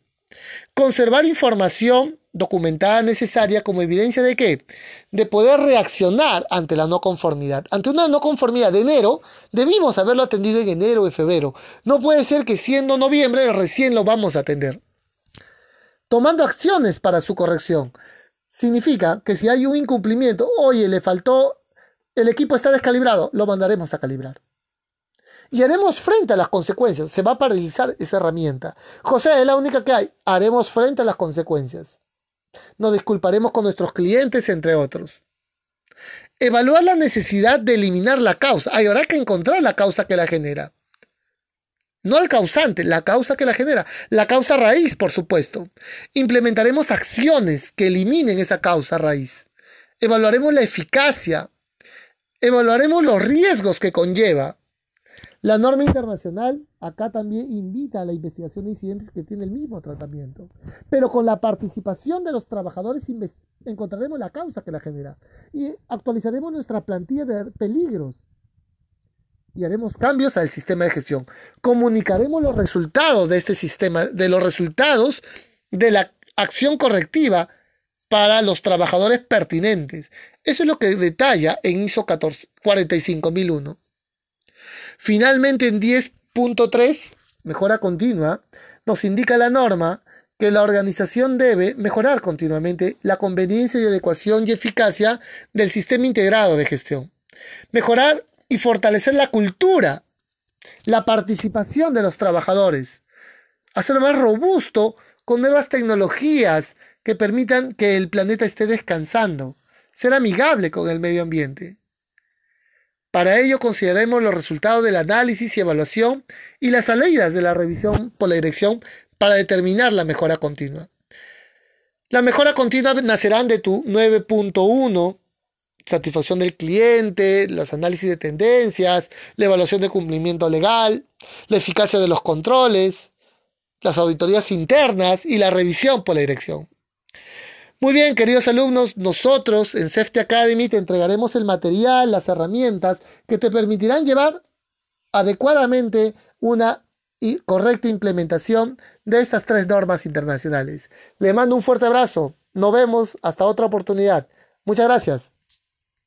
conservar información documentada necesaria como evidencia de qué? De poder reaccionar ante la no conformidad. Ante una no conformidad de enero, debimos haberlo atendido en enero o febrero. No puede ser que siendo noviembre recién lo vamos a atender. Tomando acciones para su corrección. Significa que si hay un incumplimiento, oye, le faltó el equipo está descalibrado, lo mandaremos a calibrar. Y haremos frente a las consecuencias. Se va a paralizar esa herramienta. José, es la única que hay. Haremos frente a las consecuencias. Nos disculparemos con nuestros clientes, entre otros. Evaluar la necesidad de eliminar la causa. Hay habrá que encontrar la causa que la genera. No el causante, la causa que la genera. La causa raíz, por supuesto. Implementaremos acciones que eliminen esa causa raíz. Evaluaremos la eficacia Evaluaremos los riesgos que conlleva. La norma internacional acá también invita a la investigación de incidentes que tiene el mismo tratamiento. Pero con la participación de los trabajadores encontraremos la causa que la genera. Y actualizaremos nuestra plantilla de peligros. Y haremos cambios al sistema de gestión. Comunicaremos los resultados de este sistema, de los resultados de la acción correctiva para los trabajadores pertinentes. Eso es lo que detalla en ISO 45001. Finalmente, en 10.3, mejora continua, nos indica la norma que la organización debe mejorar continuamente la conveniencia y adecuación y eficacia del sistema integrado de gestión. Mejorar y fortalecer la cultura, la participación de los trabajadores. Hacerlo más robusto con nuevas tecnologías, que permitan que el planeta esté descansando, ser amigable con el medio ambiente. Para ello consideremos los resultados del análisis y evaluación y las salidas de la revisión por la dirección para determinar la mejora continua. La mejora continua nacerán de tu 9.1, satisfacción del cliente, los análisis de tendencias, la evaluación de cumplimiento legal, la eficacia de los controles, las auditorías internas y la revisión por la dirección. Muy bien, queridos alumnos, nosotros en Safety Academy te entregaremos el material, las herramientas que te permitirán llevar adecuadamente una correcta implementación de estas tres normas internacionales. Le mando un fuerte abrazo. Nos vemos hasta otra oportunidad. Muchas gracias.